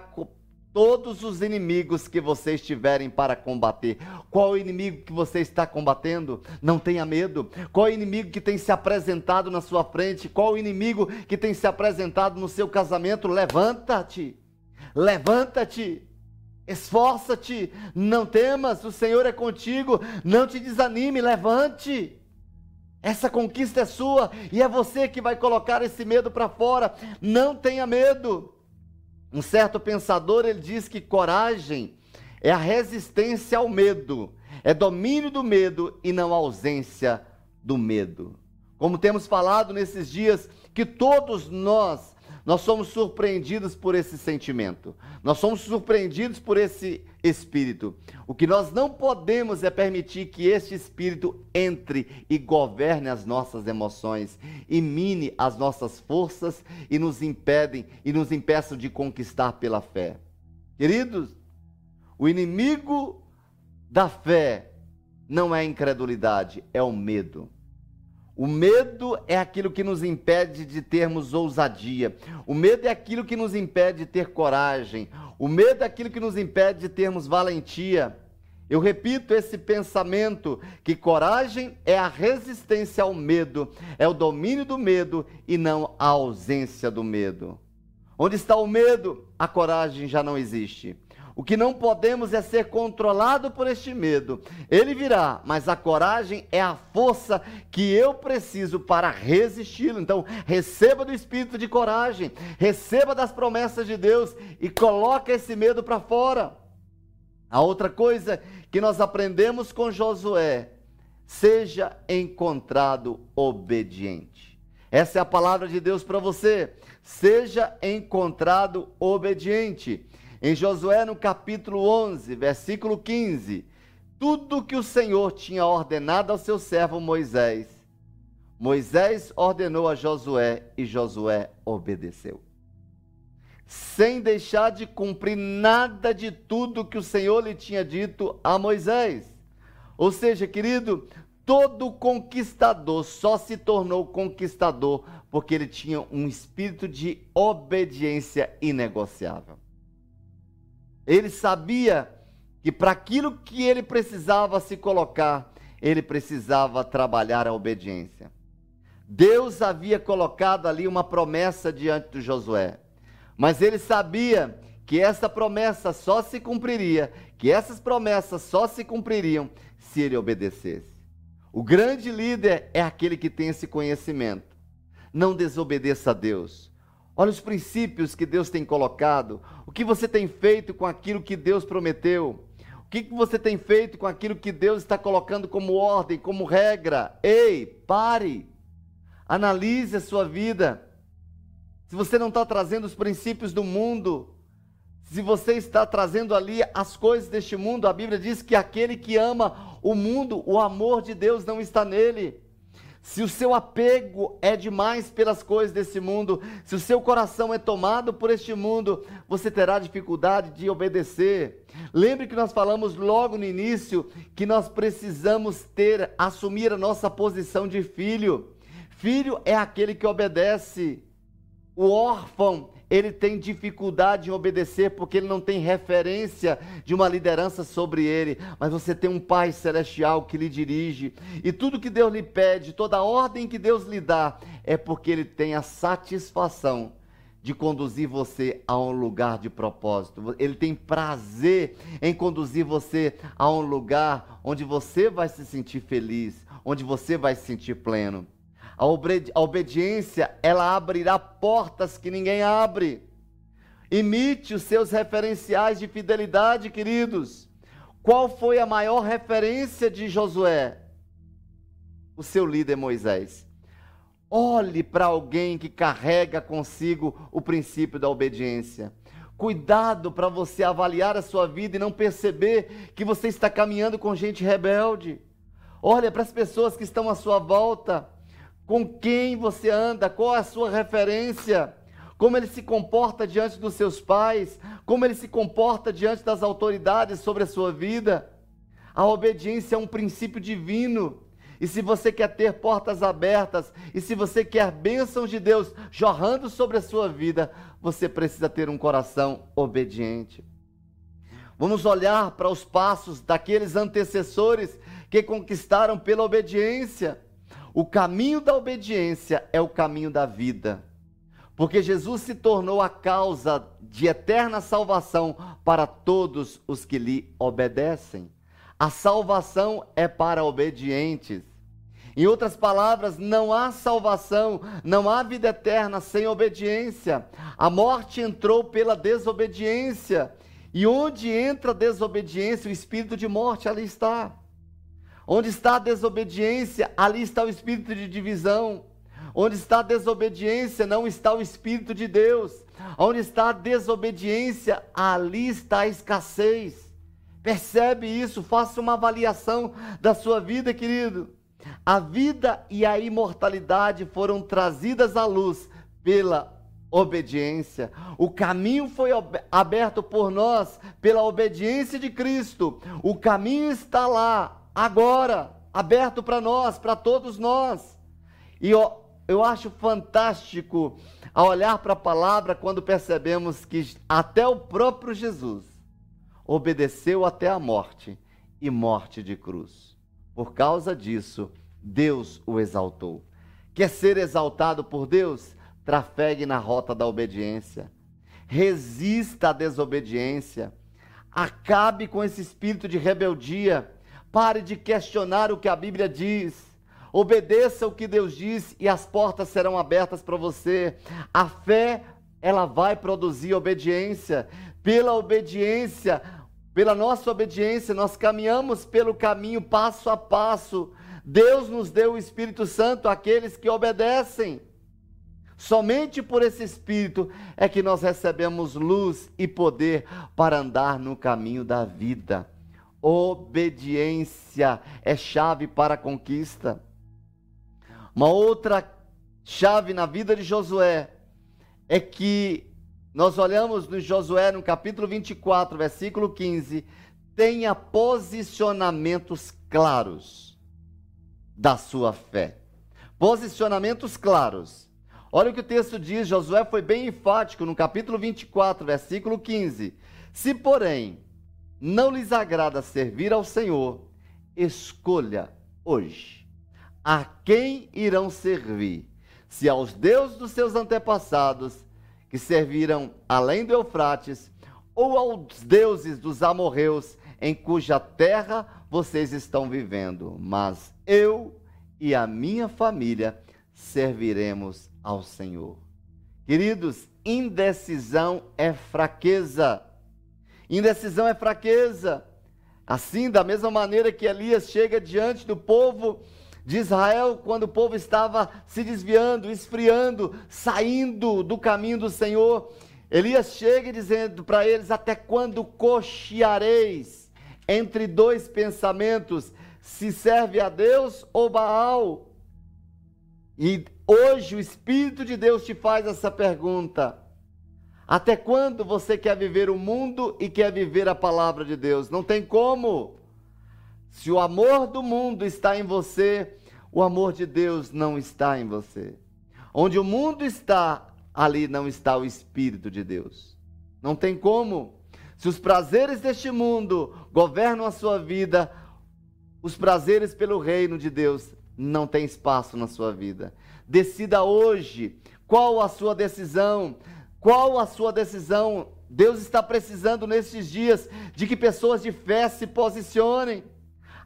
todos os inimigos que vocês tiverem para combater. Qual o inimigo que você está combatendo? Não tenha medo. Qual o inimigo que tem se apresentado na sua frente? Qual o inimigo que tem se apresentado no seu casamento? Levanta-te. Levanta-te. Esforça-te, não temas, o Senhor é contigo, não te desanime, levante. Essa conquista é sua e é você que vai colocar esse medo para fora. Não tenha medo. Um certo pensador ele diz que coragem é a resistência ao medo, é domínio do medo e não ausência do medo. Como temos falado nesses dias, que todos nós nós somos surpreendidos por esse sentimento, nós somos surpreendidos por esse espírito. O que nós não podemos é permitir que este espírito entre e governe as nossas emoções, e mine as nossas forças e nos impedem e nos impeçam de conquistar pela fé. Queridos, o inimigo da fé não é a incredulidade, é o medo. O medo é aquilo que nos impede de termos ousadia. O medo é aquilo que nos impede de ter coragem. O medo é aquilo que nos impede de termos valentia. Eu repito esse pensamento que coragem é a resistência ao medo, é o domínio do medo e não a ausência do medo. Onde está o medo, a coragem já não existe. O que não podemos é ser controlado por este medo. Ele virá, mas a coragem é a força que eu preciso para resisti-lo. Então, receba do espírito de coragem, receba das promessas de Deus e coloque esse medo para fora. A outra coisa que nós aprendemos com Josué, seja encontrado obediente. Essa é a palavra de Deus para você. Seja encontrado obediente. Em Josué, no capítulo 11, versículo 15, tudo que o Senhor tinha ordenado ao seu servo Moisés, Moisés ordenou a Josué e Josué obedeceu. Sem deixar de cumprir nada de tudo que o Senhor lhe tinha dito a Moisés. Ou seja, querido, todo conquistador só se tornou conquistador porque ele tinha um espírito de obediência inegociável. Ele sabia que para aquilo que ele precisava se colocar, ele precisava trabalhar a obediência. Deus havia colocado ali uma promessa diante de Josué, mas ele sabia que essa promessa só se cumpriria, que essas promessas só se cumpririam se ele obedecesse. O grande líder é aquele que tem esse conhecimento. Não desobedeça a Deus. Olha os princípios que Deus tem colocado. O que você tem feito com aquilo que Deus prometeu? O que você tem feito com aquilo que Deus está colocando como ordem, como regra? Ei, pare. Analise a sua vida. Se você não está trazendo os princípios do mundo, se você está trazendo ali as coisas deste mundo, a Bíblia diz que aquele que ama o mundo, o amor de Deus não está nele. Se o seu apego é demais pelas coisas desse mundo, se o seu coração é tomado por este mundo, você terá dificuldade de obedecer. Lembre que nós falamos logo no início que nós precisamos ter, assumir a nossa posição de filho. Filho é aquele que obedece. O órfão ele tem dificuldade em obedecer porque ele não tem referência de uma liderança sobre ele, mas você tem um Pai celestial que lhe dirige, e tudo que Deus lhe pede, toda a ordem que Deus lhe dá, é porque ele tem a satisfação de conduzir você a um lugar de propósito. Ele tem prazer em conduzir você a um lugar onde você vai se sentir feliz, onde você vai se sentir pleno. A, obedi a obediência, ela abrirá portas que ninguém abre. Imite os seus referenciais de fidelidade, queridos. Qual foi a maior referência de Josué? O seu líder Moisés. Olhe para alguém que carrega consigo o princípio da obediência. Cuidado para você avaliar a sua vida e não perceber que você está caminhando com gente rebelde. Olha para as pessoas que estão à sua volta com quem você anda, qual a sua referência, como ele se comporta diante dos seus pais, como ele se comporta diante das autoridades sobre a sua vida. A obediência é um princípio divino. E se você quer ter portas abertas, e se você quer bênçãos de Deus jorrando sobre a sua vida, você precisa ter um coração obediente. Vamos olhar para os passos daqueles antecessores que conquistaram pela obediência. O caminho da obediência é o caminho da vida. Porque Jesus se tornou a causa de eterna salvação para todos os que lhe obedecem. A salvação é para obedientes. Em outras palavras, não há salvação, não há vida eterna sem obediência. A morte entrou pela desobediência. E onde entra a desobediência, o espírito de morte ali está. Onde está a desobediência, ali está o espírito de divisão. Onde está a desobediência, não está o espírito de Deus. Onde está a desobediência, ali está a escassez. Percebe isso? Faça uma avaliação da sua vida, querido. A vida e a imortalidade foram trazidas à luz pela obediência. O caminho foi aberto por nós pela obediência de Cristo. O caminho está lá, agora, aberto para nós, para todos nós. E eu, eu acho fantástico a olhar para a palavra quando percebemos que até o próprio Jesus obedeceu até a morte e morte de cruz. Por causa disso, Deus o exaltou. Quer ser exaltado por Deus? Trafegue na rota da obediência. Resista à desobediência. Acabe com esse espírito de rebeldia. Pare de questionar o que a Bíblia diz. Obedeça o que Deus diz e as portas serão abertas para você. A fé, ela vai produzir obediência. Pela obediência, pela nossa obediência, nós caminhamos pelo caminho passo a passo. Deus nos deu o Espírito Santo àqueles que obedecem. Somente por esse Espírito é que nós recebemos luz e poder para andar no caminho da vida. Obediência é chave para a conquista. Uma outra chave na vida de Josué é que nós olhamos no Josué, no capítulo 24, versículo 15, tenha posicionamentos claros da sua fé. Posicionamentos claros. Olha o que o texto diz, Josué foi bem enfático no capítulo 24, versículo 15. Se, porém, não lhes agrada servir ao Senhor, escolha hoje a quem irão servir, se aos deuses dos seus antepassados, que serviram além do Eufrates, ou aos deuses dos amorreus, em cuja terra vocês estão vivendo. Mas eu e a minha família serviremos ao Senhor. Queridos, indecisão é fraqueza. Indecisão é fraqueza. Assim, da mesma maneira que Elias chega diante do povo de Israel, quando o povo estava se desviando, esfriando, saindo do caminho do Senhor. Elias chega dizendo para eles: Até quando cocheareis entre dois pensamentos, se serve a Deus ou Baal? E hoje o Espírito de Deus te faz essa pergunta. Até quando você quer viver o mundo e quer viver a palavra de Deus? Não tem como. Se o amor do mundo está em você, o amor de Deus não está em você. Onde o mundo está, ali não está o Espírito de Deus. Não tem como. Se os prazeres deste mundo governam a sua vida, os prazeres pelo reino de Deus não tem espaço na sua vida. Decida hoje qual a sua decisão. Qual a sua decisão? Deus está precisando nesses dias de que pessoas de fé se posicionem.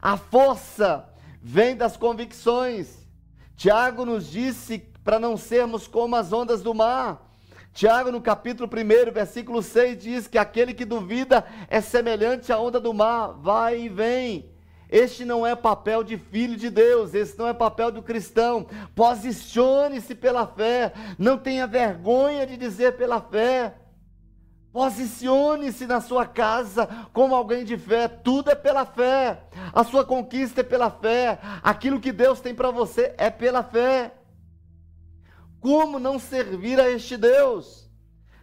A força vem das convicções. Tiago nos disse para não sermos como as ondas do mar. Tiago, no capítulo 1, versículo 6, diz que aquele que duvida é semelhante à onda do mar, vai e vem. Este não é papel de filho de Deus, esse não é papel do cristão. Posicione-se pela fé, não tenha vergonha de dizer pela fé. Posicione-se na sua casa como alguém de fé. Tudo é pela fé. A sua conquista é pela fé. Aquilo que Deus tem para você é pela fé. Como não servir a este Deus?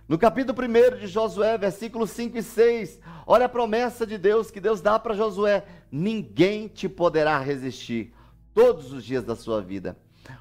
No capítulo 1 de Josué, versículos 5 e 6, olha a promessa de Deus que Deus dá para Josué: ninguém te poderá resistir todos os dias da sua vida.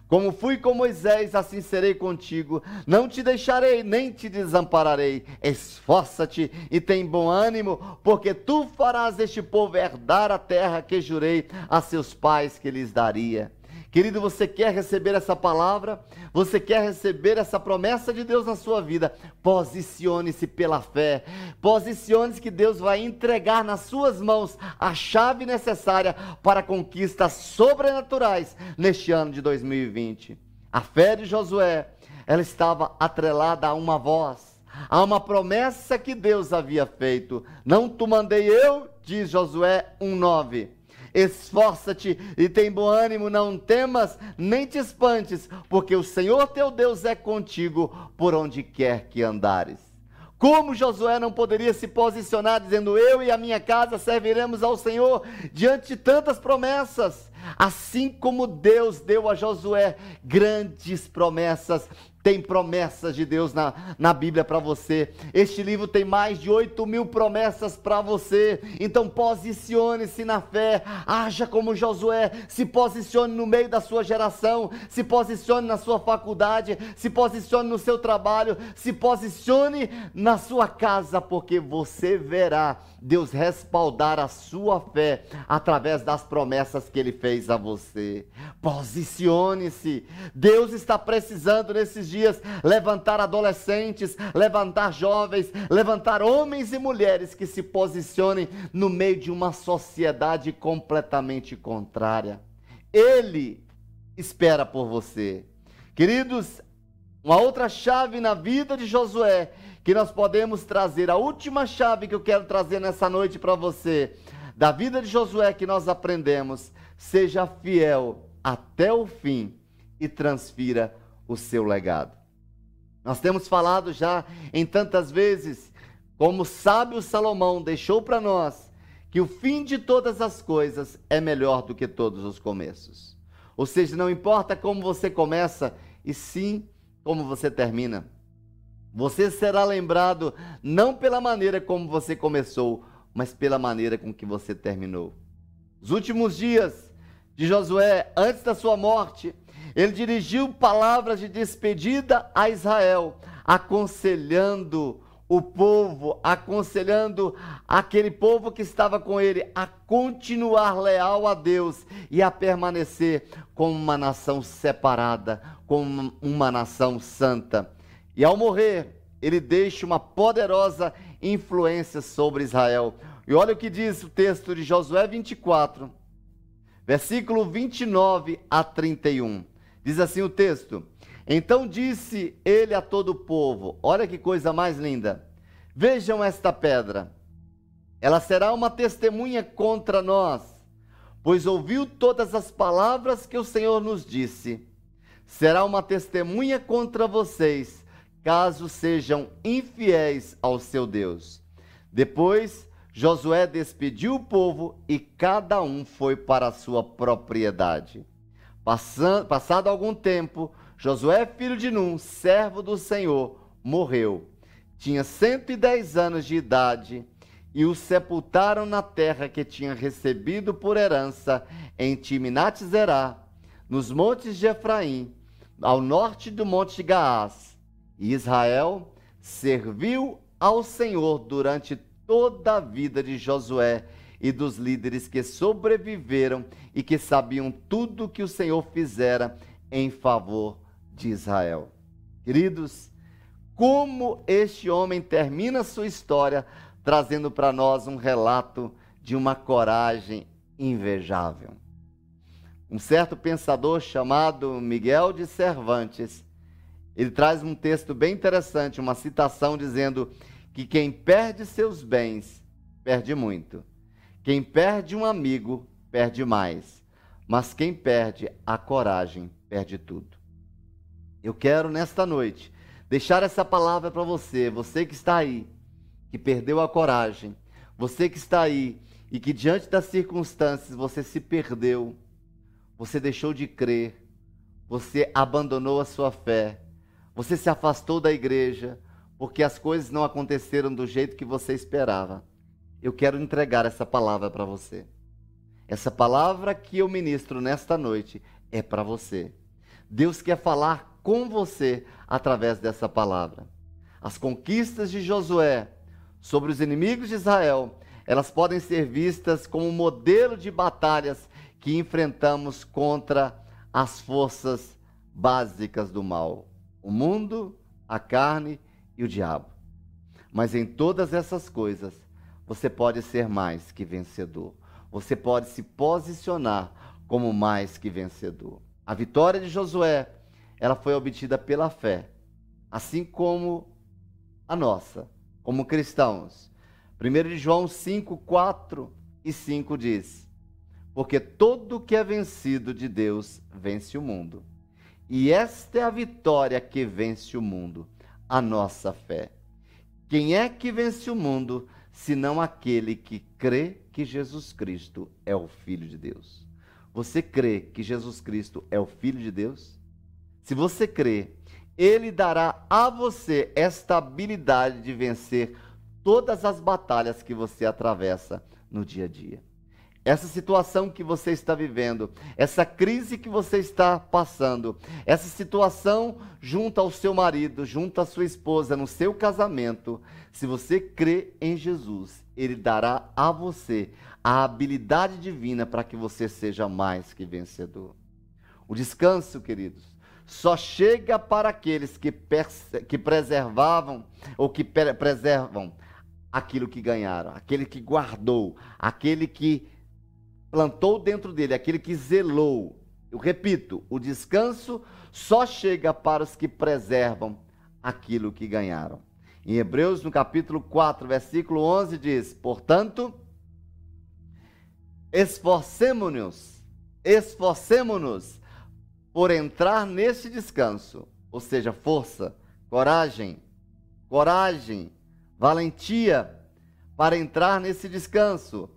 Como fui com Moisés, assim serei contigo. Não te deixarei, nem te desampararei. Esforça-te e tem bom ânimo, porque tu farás este povo herdar a terra que jurei a seus pais que lhes daria. Querido, você quer receber essa palavra? Você quer receber essa promessa de Deus na sua vida? Posicione-se pela fé. Posicione-se que Deus vai entregar nas suas mãos a chave necessária para conquistas sobrenaturais neste ano de 2020. A fé de Josué, ela estava atrelada a uma voz, a uma promessa que Deus havia feito. Não tu mandei eu, diz Josué 1:9 Esforça-te e tem bom ânimo, não temas, nem te espantes, porque o Senhor teu Deus é contigo por onde quer que andares. Como Josué não poderia se posicionar dizendo: Eu e a minha casa serviremos ao Senhor diante de tantas promessas? Assim como Deus deu a Josué grandes promessas, tem promessas de Deus na, na Bíblia para você. Este livro tem mais de 8 mil promessas para você. Então posicione-se na fé, haja como Josué, se posicione no meio da sua geração, se posicione na sua faculdade, se posicione no seu trabalho, se posicione na sua casa, porque você verá Deus respaldar a sua fé através das promessas que ele fez a você. Posicione-se. Deus está precisando nesses dias levantar adolescentes, levantar jovens, levantar homens e mulheres que se posicionem no meio de uma sociedade completamente contrária. Ele espera por você. Queridos, uma outra chave na vida de Josué que nós podemos trazer. A última chave que eu quero trazer nessa noite para você, da vida de Josué que nós aprendemos, seja fiel até o fim e transfira o seu legado. Nós temos falado já em tantas vezes, como sábio Salomão deixou para nós, que o fim de todas as coisas é melhor do que todos os começos. Ou seja, não importa como você começa, e sim como você termina. Você será lembrado não pela maneira como você começou, mas pela maneira com que você terminou. Os últimos dias de Josué, antes da sua morte, ele dirigiu palavras de despedida a Israel, aconselhando o povo, aconselhando aquele povo que estava com ele a continuar leal a Deus e a permanecer como uma nação separada, como uma nação santa. E ao morrer, ele deixa uma poderosa influência sobre Israel. E olha o que diz o texto de Josué 24, versículo 29 a 31. Diz assim o texto: Então disse ele a todo o povo: Olha que coisa mais linda. Vejam esta pedra. Ela será uma testemunha contra nós, pois ouviu todas as palavras que o Senhor nos disse. Será uma testemunha contra vocês caso sejam infiéis ao seu Deus. Depois, Josué despediu o povo e cada um foi para a sua propriedade. Passando, passado algum tempo, Josué, filho de Num, servo do Senhor, morreu. Tinha 110 anos de idade e o sepultaram na terra que tinha recebido por herança em Timnat-Zerá, nos montes de Efraim, ao norte do monte Gaás Israel serviu ao Senhor durante toda a vida de Josué e dos líderes que sobreviveram e que sabiam tudo que o Senhor fizera em favor de Israel. Queridos, como este homem termina sua história trazendo para nós um relato de uma coragem invejável. Um certo pensador chamado Miguel de Cervantes ele traz um texto bem interessante, uma citação dizendo que quem perde seus bens perde muito. Quem perde um amigo perde mais. Mas quem perde a coragem perde tudo. Eu quero nesta noite deixar essa palavra para você, você que está aí, que perdeu a coragem, você que está aí e que diante das circunstâncias você se perdeu, você deixou de crer, você abandonou a sua fé você se afastou da igreja porque as coisas não aconteceram do jeito que você esperava. Eu quero entregar essa palavra para você. Essa palavra que eu ministro nesta noite é para você. Deus quer falar com você através dessa palavra. As conquistas de Josué sobre os inimigos de Israel, elas podem ser vistas como um modelo de batalhas que enfrentamos contra as forças básicas do mal: o mundo, a carne e o diabo. Mas em todas essas coisas, você pode ser mais que vencedor. Você pode se posicionar como mais que vencedor. A vitória de Josué, ela foi obtida pela fé, assim como a nossa, como cristãos. 1 João 5, 4 e 5 diz: Porque todo que é vencido de Deus vence o mundo. E esta é a vitória que vence o mundo, a nossa fé. Quem é que vence o mundo, senão aquele que crê que Jesus Cristo é o Filho de Deus? Você crê que Jesus Cristo é o Filho de Deus? Se você crê, ele dará a você esta habilidade de vencer todas as batalhas que você atravessa no dia a dia. Essa situação que você está vivendo, essa crise que você está passando, essa situação junto ao seu marido, junto à sua esposa, no seu casamento, se você crê em Jesus, ele dará a você a habilidade divina para que você seja mais que vencedor. O descanso, queridos, só chega para aqueles que, que preservavam ou que preservam aquilo que ganharam, aquele que guardou, aquele que plantou dentro dele, aquele que zelou. Eu repito, o descanso só chega para os que preservam aquilo que ganharam. Em Hebreus, no capítulo 4, versículo 11, diz: Portanto, esforcemo-nos, esforcemo-nos por entrar neste descanso, ou seja, força, coragem, coragem, valentia para entrar nesse descanso,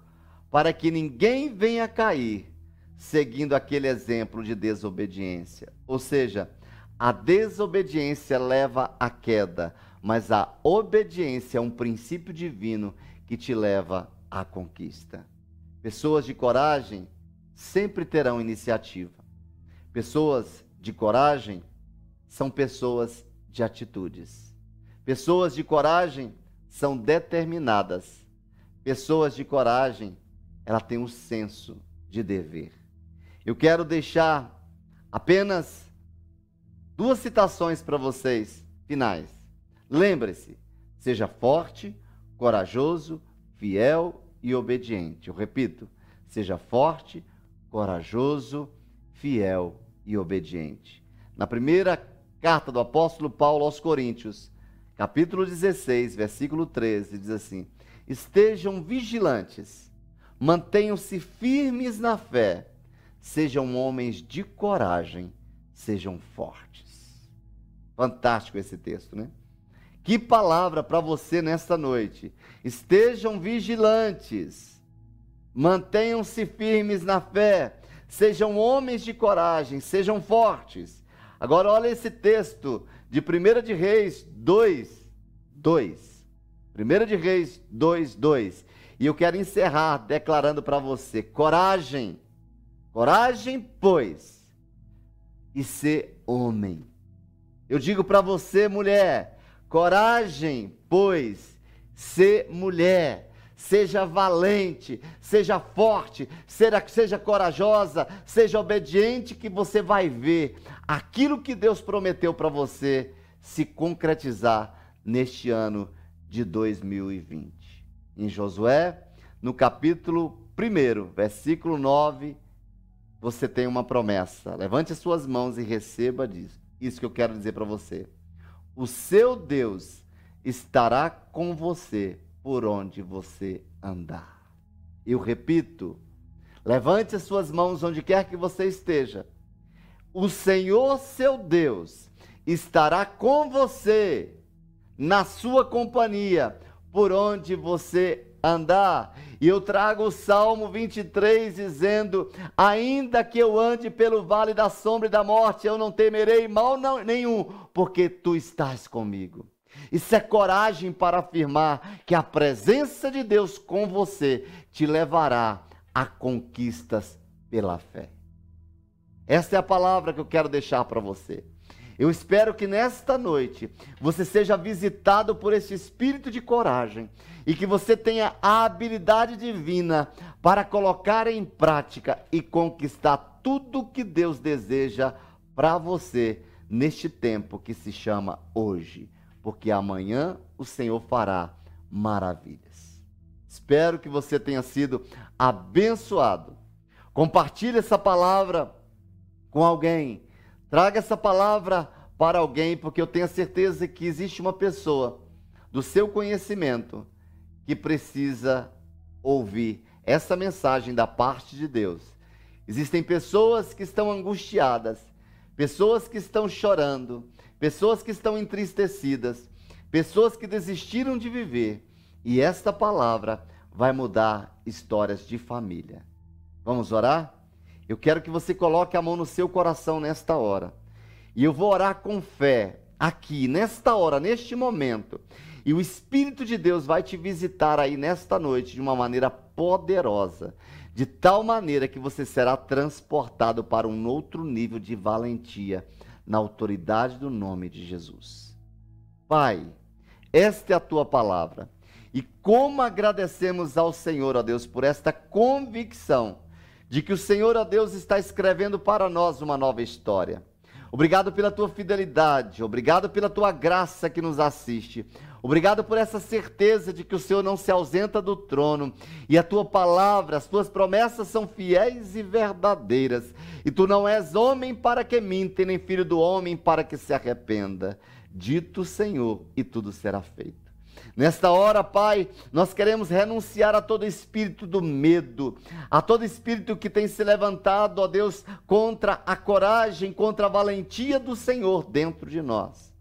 para que ninguém venha cair seguindo aquele exemplo de desobediência. Ou seja, a desobediência leva à queda, mas a obediência é um princípio divino que te leva à conquista. Pessoas de coragem sempre terão iniciativa. Pessoas de coragem são pessoas de atitudes. Pessoas de coragem são determinadas. Pessoas de coragem, ela tem um senso de dever. Eu quero deixar apenas duas citações para vocês finais. Lembre-se, seja forte, corajoso, fiel e obediente. Eu repito, seja forte, corajoso, fiel e obediente. Na primeira carta do apóstolo Paulo aos Coríntios, capítulo 16, versículo 13, diz assim: Estejam vigilantes, mantenham-se firmes na fé, sejam homens de coragem, sejam fortes. Fantástico esse texto, né? Que palavra para você nesta noite. Estejam vigilantes, mantenham-se firmes na fé, Sejam homens de coragem, sejam fortes. Agora olha esse texto de 1 de Reis 2, 2. 1 de Reis 2, 2. E eu quero encerrar declarando para você: coragem, coragem, pois, e ser homem. Eu digo para você, mulher, coragem, pois, ser mulher seja valente, seja forte, seja, seja corajosa, seja obediente, que você vai ver aquilo que Deus prometeu para você se concretizar neste ano de 2020. Em Josué, no capítulo 1, versículo 9, você tem uma promessa. Levante as suas mãos e receba disso. Isso que eu quero dizer para você. O seu Deus estará com você por onde você andar. Eu repito, levante as suas mãos onde quer que você esteja. O Senhor seu Deus estará com você, na sua companhia, por onde você andar. E eu trago o Salmo 23 dizendo: Ainda que eu ande pelo vale da sombra e da morte, eu não temerei mal nenhum, porque tu estás comigo. Isso é coragem para afirmar que a presença de Deus com você te levará a conquistas pela fé. Esta é a palavra que eu quero deixar para você. Eu espero que nesta noite você seja visitado por esse espírito de coragem e que você tenha a habilidade divina para colocar em prática e conquistar tudo o que Deus deseja para você neste tempo que se chama hoje, porque amanhã o Senhor fará maravilhas. Espero que você tenha sido abençoado. Compartilhe essa palavra com alguém Traga essa palavra para alguém, porque eu tenho a certeza que existe uma pessoa do seu conhecimento que precisa ouvir essa mensagem da parte de Deus. Existem pessoas que estão angustiadas, pessoas que estão chorando, pessoas que estão entristecidas, pessoas que desistiram de viver, e esta palavra vai mudar histórias de família. Vamos orar? Eu quero que você coloque a mão no seu coração nesta hora. E eu vou orar com fé, aqui, nesta hora, neste momento. E o Espírito de Deus vai te visitar aí nesta noite de uma maneira poderosa, de tal maneira que você será transportado para um outro nível de valentia, na autoridade do nome de Jesus. Pai, esta é a tua palavra. E como agradecemos ao Senhor, ó Deus, por esta convicção de que o Senhor, ó Deus, está escrevendo para nós uma nova história. Obrigado pela tua fidelidade, obrigado pela tua graça que nos assiste. Obrigado por essa certeza de que o Senhor não se ausenta do trono e a tua palavra, as tuas promessas são fiéis e verdadeiras. E tu não és homem para que minta, nem filho do homem para que se arrependa. Dito Senhor, e tudo será feito. Nesta hora, Pai, nós queremos renunciar a todo espírito do medo, a todo espírito que tem se levantado, ó Deus, contra a coragem, contra a valentia do Senhor dentro de nós.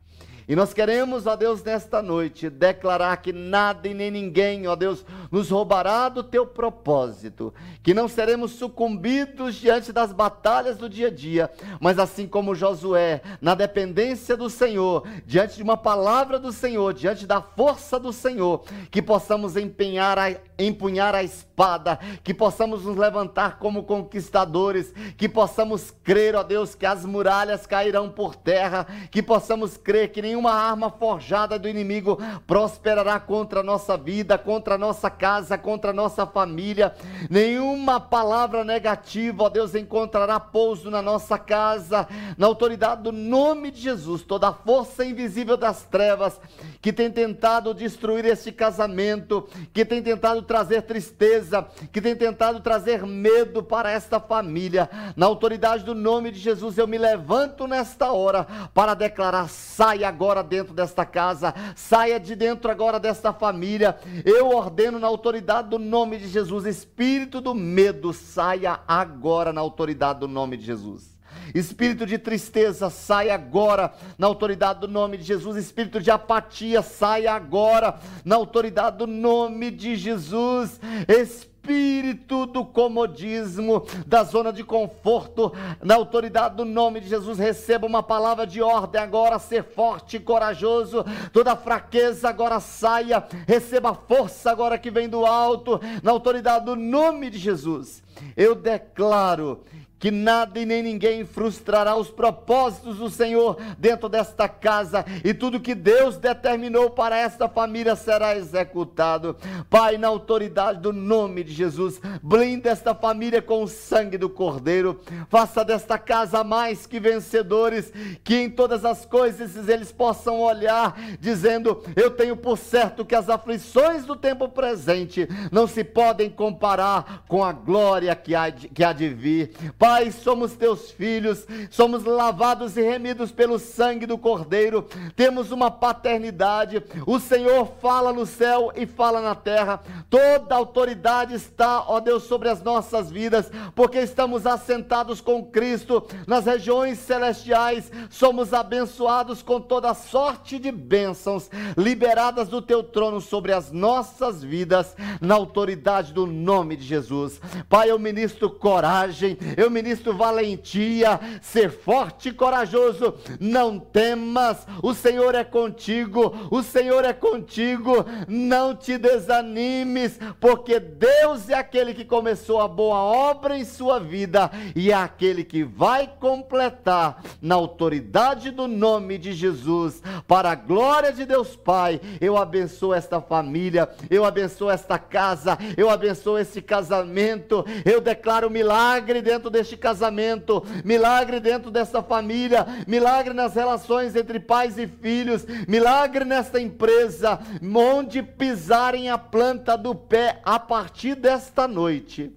E nós queremos, ó Deus, nesta noite, declarar que nada e nem ninguém, ó Deus, nos roubará do teu propósito, que não seremos sucumbidos diante das batalhas do dia a dia, mas assim como Josué, na dependência do Senhor, diante de uma palavra do Senhor, diante da força do Senhor, que possamos empenhar a, empunhar a espada, que possamos nos levantar como conquistadores, que possamos crer, ó Deus, que as muralhas cairão por terra, que possamos crer que nenhuma arma forjada do inimigo prosperará contra a nossa vida, contra a nossa casa, contra a nossa família. Nenhuma palavra negativa, ó Deus, encontrará pouso na nossa casa. Na autoridade do nome de Jesus, toda a força invisível das trevas que tem tentado destruir este casamento, que tem tentado trazer tristeza, que tem tentado trazer medo para esta família. Na autoridade do nome de Jesus, eu me levanto nesta hora para declarar: saia agora dentro desta casa, saia de dentro agora desta família. Eu ordeno na autoridade do nome de Jesus, espírito do medo, saia agora na autoridade do nome de Jesus. Espírito de tristeza, saia agora na autoridade do nome de Jesus. Espírito de apatia, saia agora na autoridade do nome de Jesus. Espírito espírito do comodismo, da zona de conforto, na autoridade do nome de Jesus, receba uma palavra de ordem agora, ser forte e corajoso, toda fraqueza agora saia, receba força agora que vem do alto, na autoridade do nome de Jesus. Eu declaro que nada e nem ninguém frustrará os propósitos do Senhor dentro desta casa e tudo que Deus determinou para esta família será executado. Pai, na autoridade do nome de Jesus, blinda esta família com o sangue do Cordeiro, faça desta casa mais que vencedores, que em todas as coisas eles possam olhar dizendo: Eu tenho por certo que as aflições do tempo presente não se podem comparar com a glória que há de, que há de vir. Pai, Pai, somos teus filhos, somos lavados e remidos pelo sangue do Cordeiro, temos uma paternidade. O Senhor fala no céu e fala na terra, toda autoridade está, ó Deus, sobre as nossas vidas, porque estamos assentados com Cristo nas regiões celestiais, somos abençoados com toda sorte de bênçãos liberadas do teu trono sobre as nossas vidas, na autoridade do nome de Jesus. Pai, eu ministro coragem, eu ministro valentia, ser forte e corajoso. Não temas, o Senhor é contigo, o Senhor é contigo. Não te desanimes, porque Deus é aquele que começou a boa obra em sua vida e é aquele que vai completar na autoridade do nome de Jesus, para a glória de Deus Pai. Eu abençoo esta família, eu abençoo esta casa, eu abençoo este casamento, eu declaro milagre dentro deste casamento, milagre dentro desta família, milagre nas relações entre pais e filhos, milagre nesta empresa, onde pisarem a planta do pé a partir desta noite.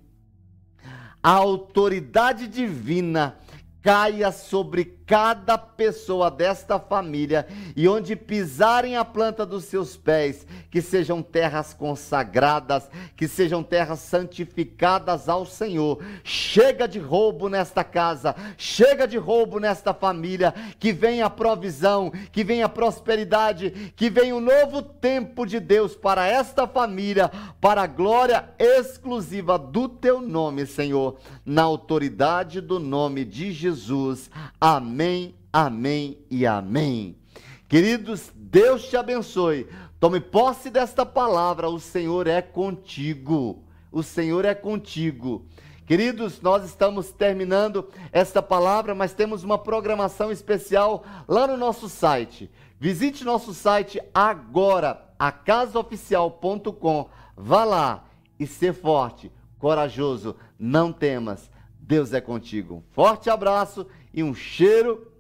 A autoridade divina caia sobre cada pessoa desta família e onde pisarem a planta dos seus pés, que sejam terras consagradas, que sejam terras santificadas ao Senhor. Chega de roubo nesta casa, chega de roubo nesta família, que venha a provisão, que venha a prosperidade, que venha um novo tempo de Deus para esta família, para a glória exclusiva do teu nome, Senhor, na autoridade do nome de Jesus. Amém Amém, e amém. Queridos, Deus te abençoe. Tome posse desta palavra. O Senhor é contigo. O Senhor é contigo. Queridos, nós estamos terminando esta palavra, mas temos uma programação especial lá no nosso site. Visite nosso site agora, acasaoficial.com. Vá lá e ser forte, corajoso, não temas. Deus é contigo. Forte abraço e um cheiro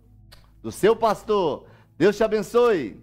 do seu pastor. Deus te abençoe.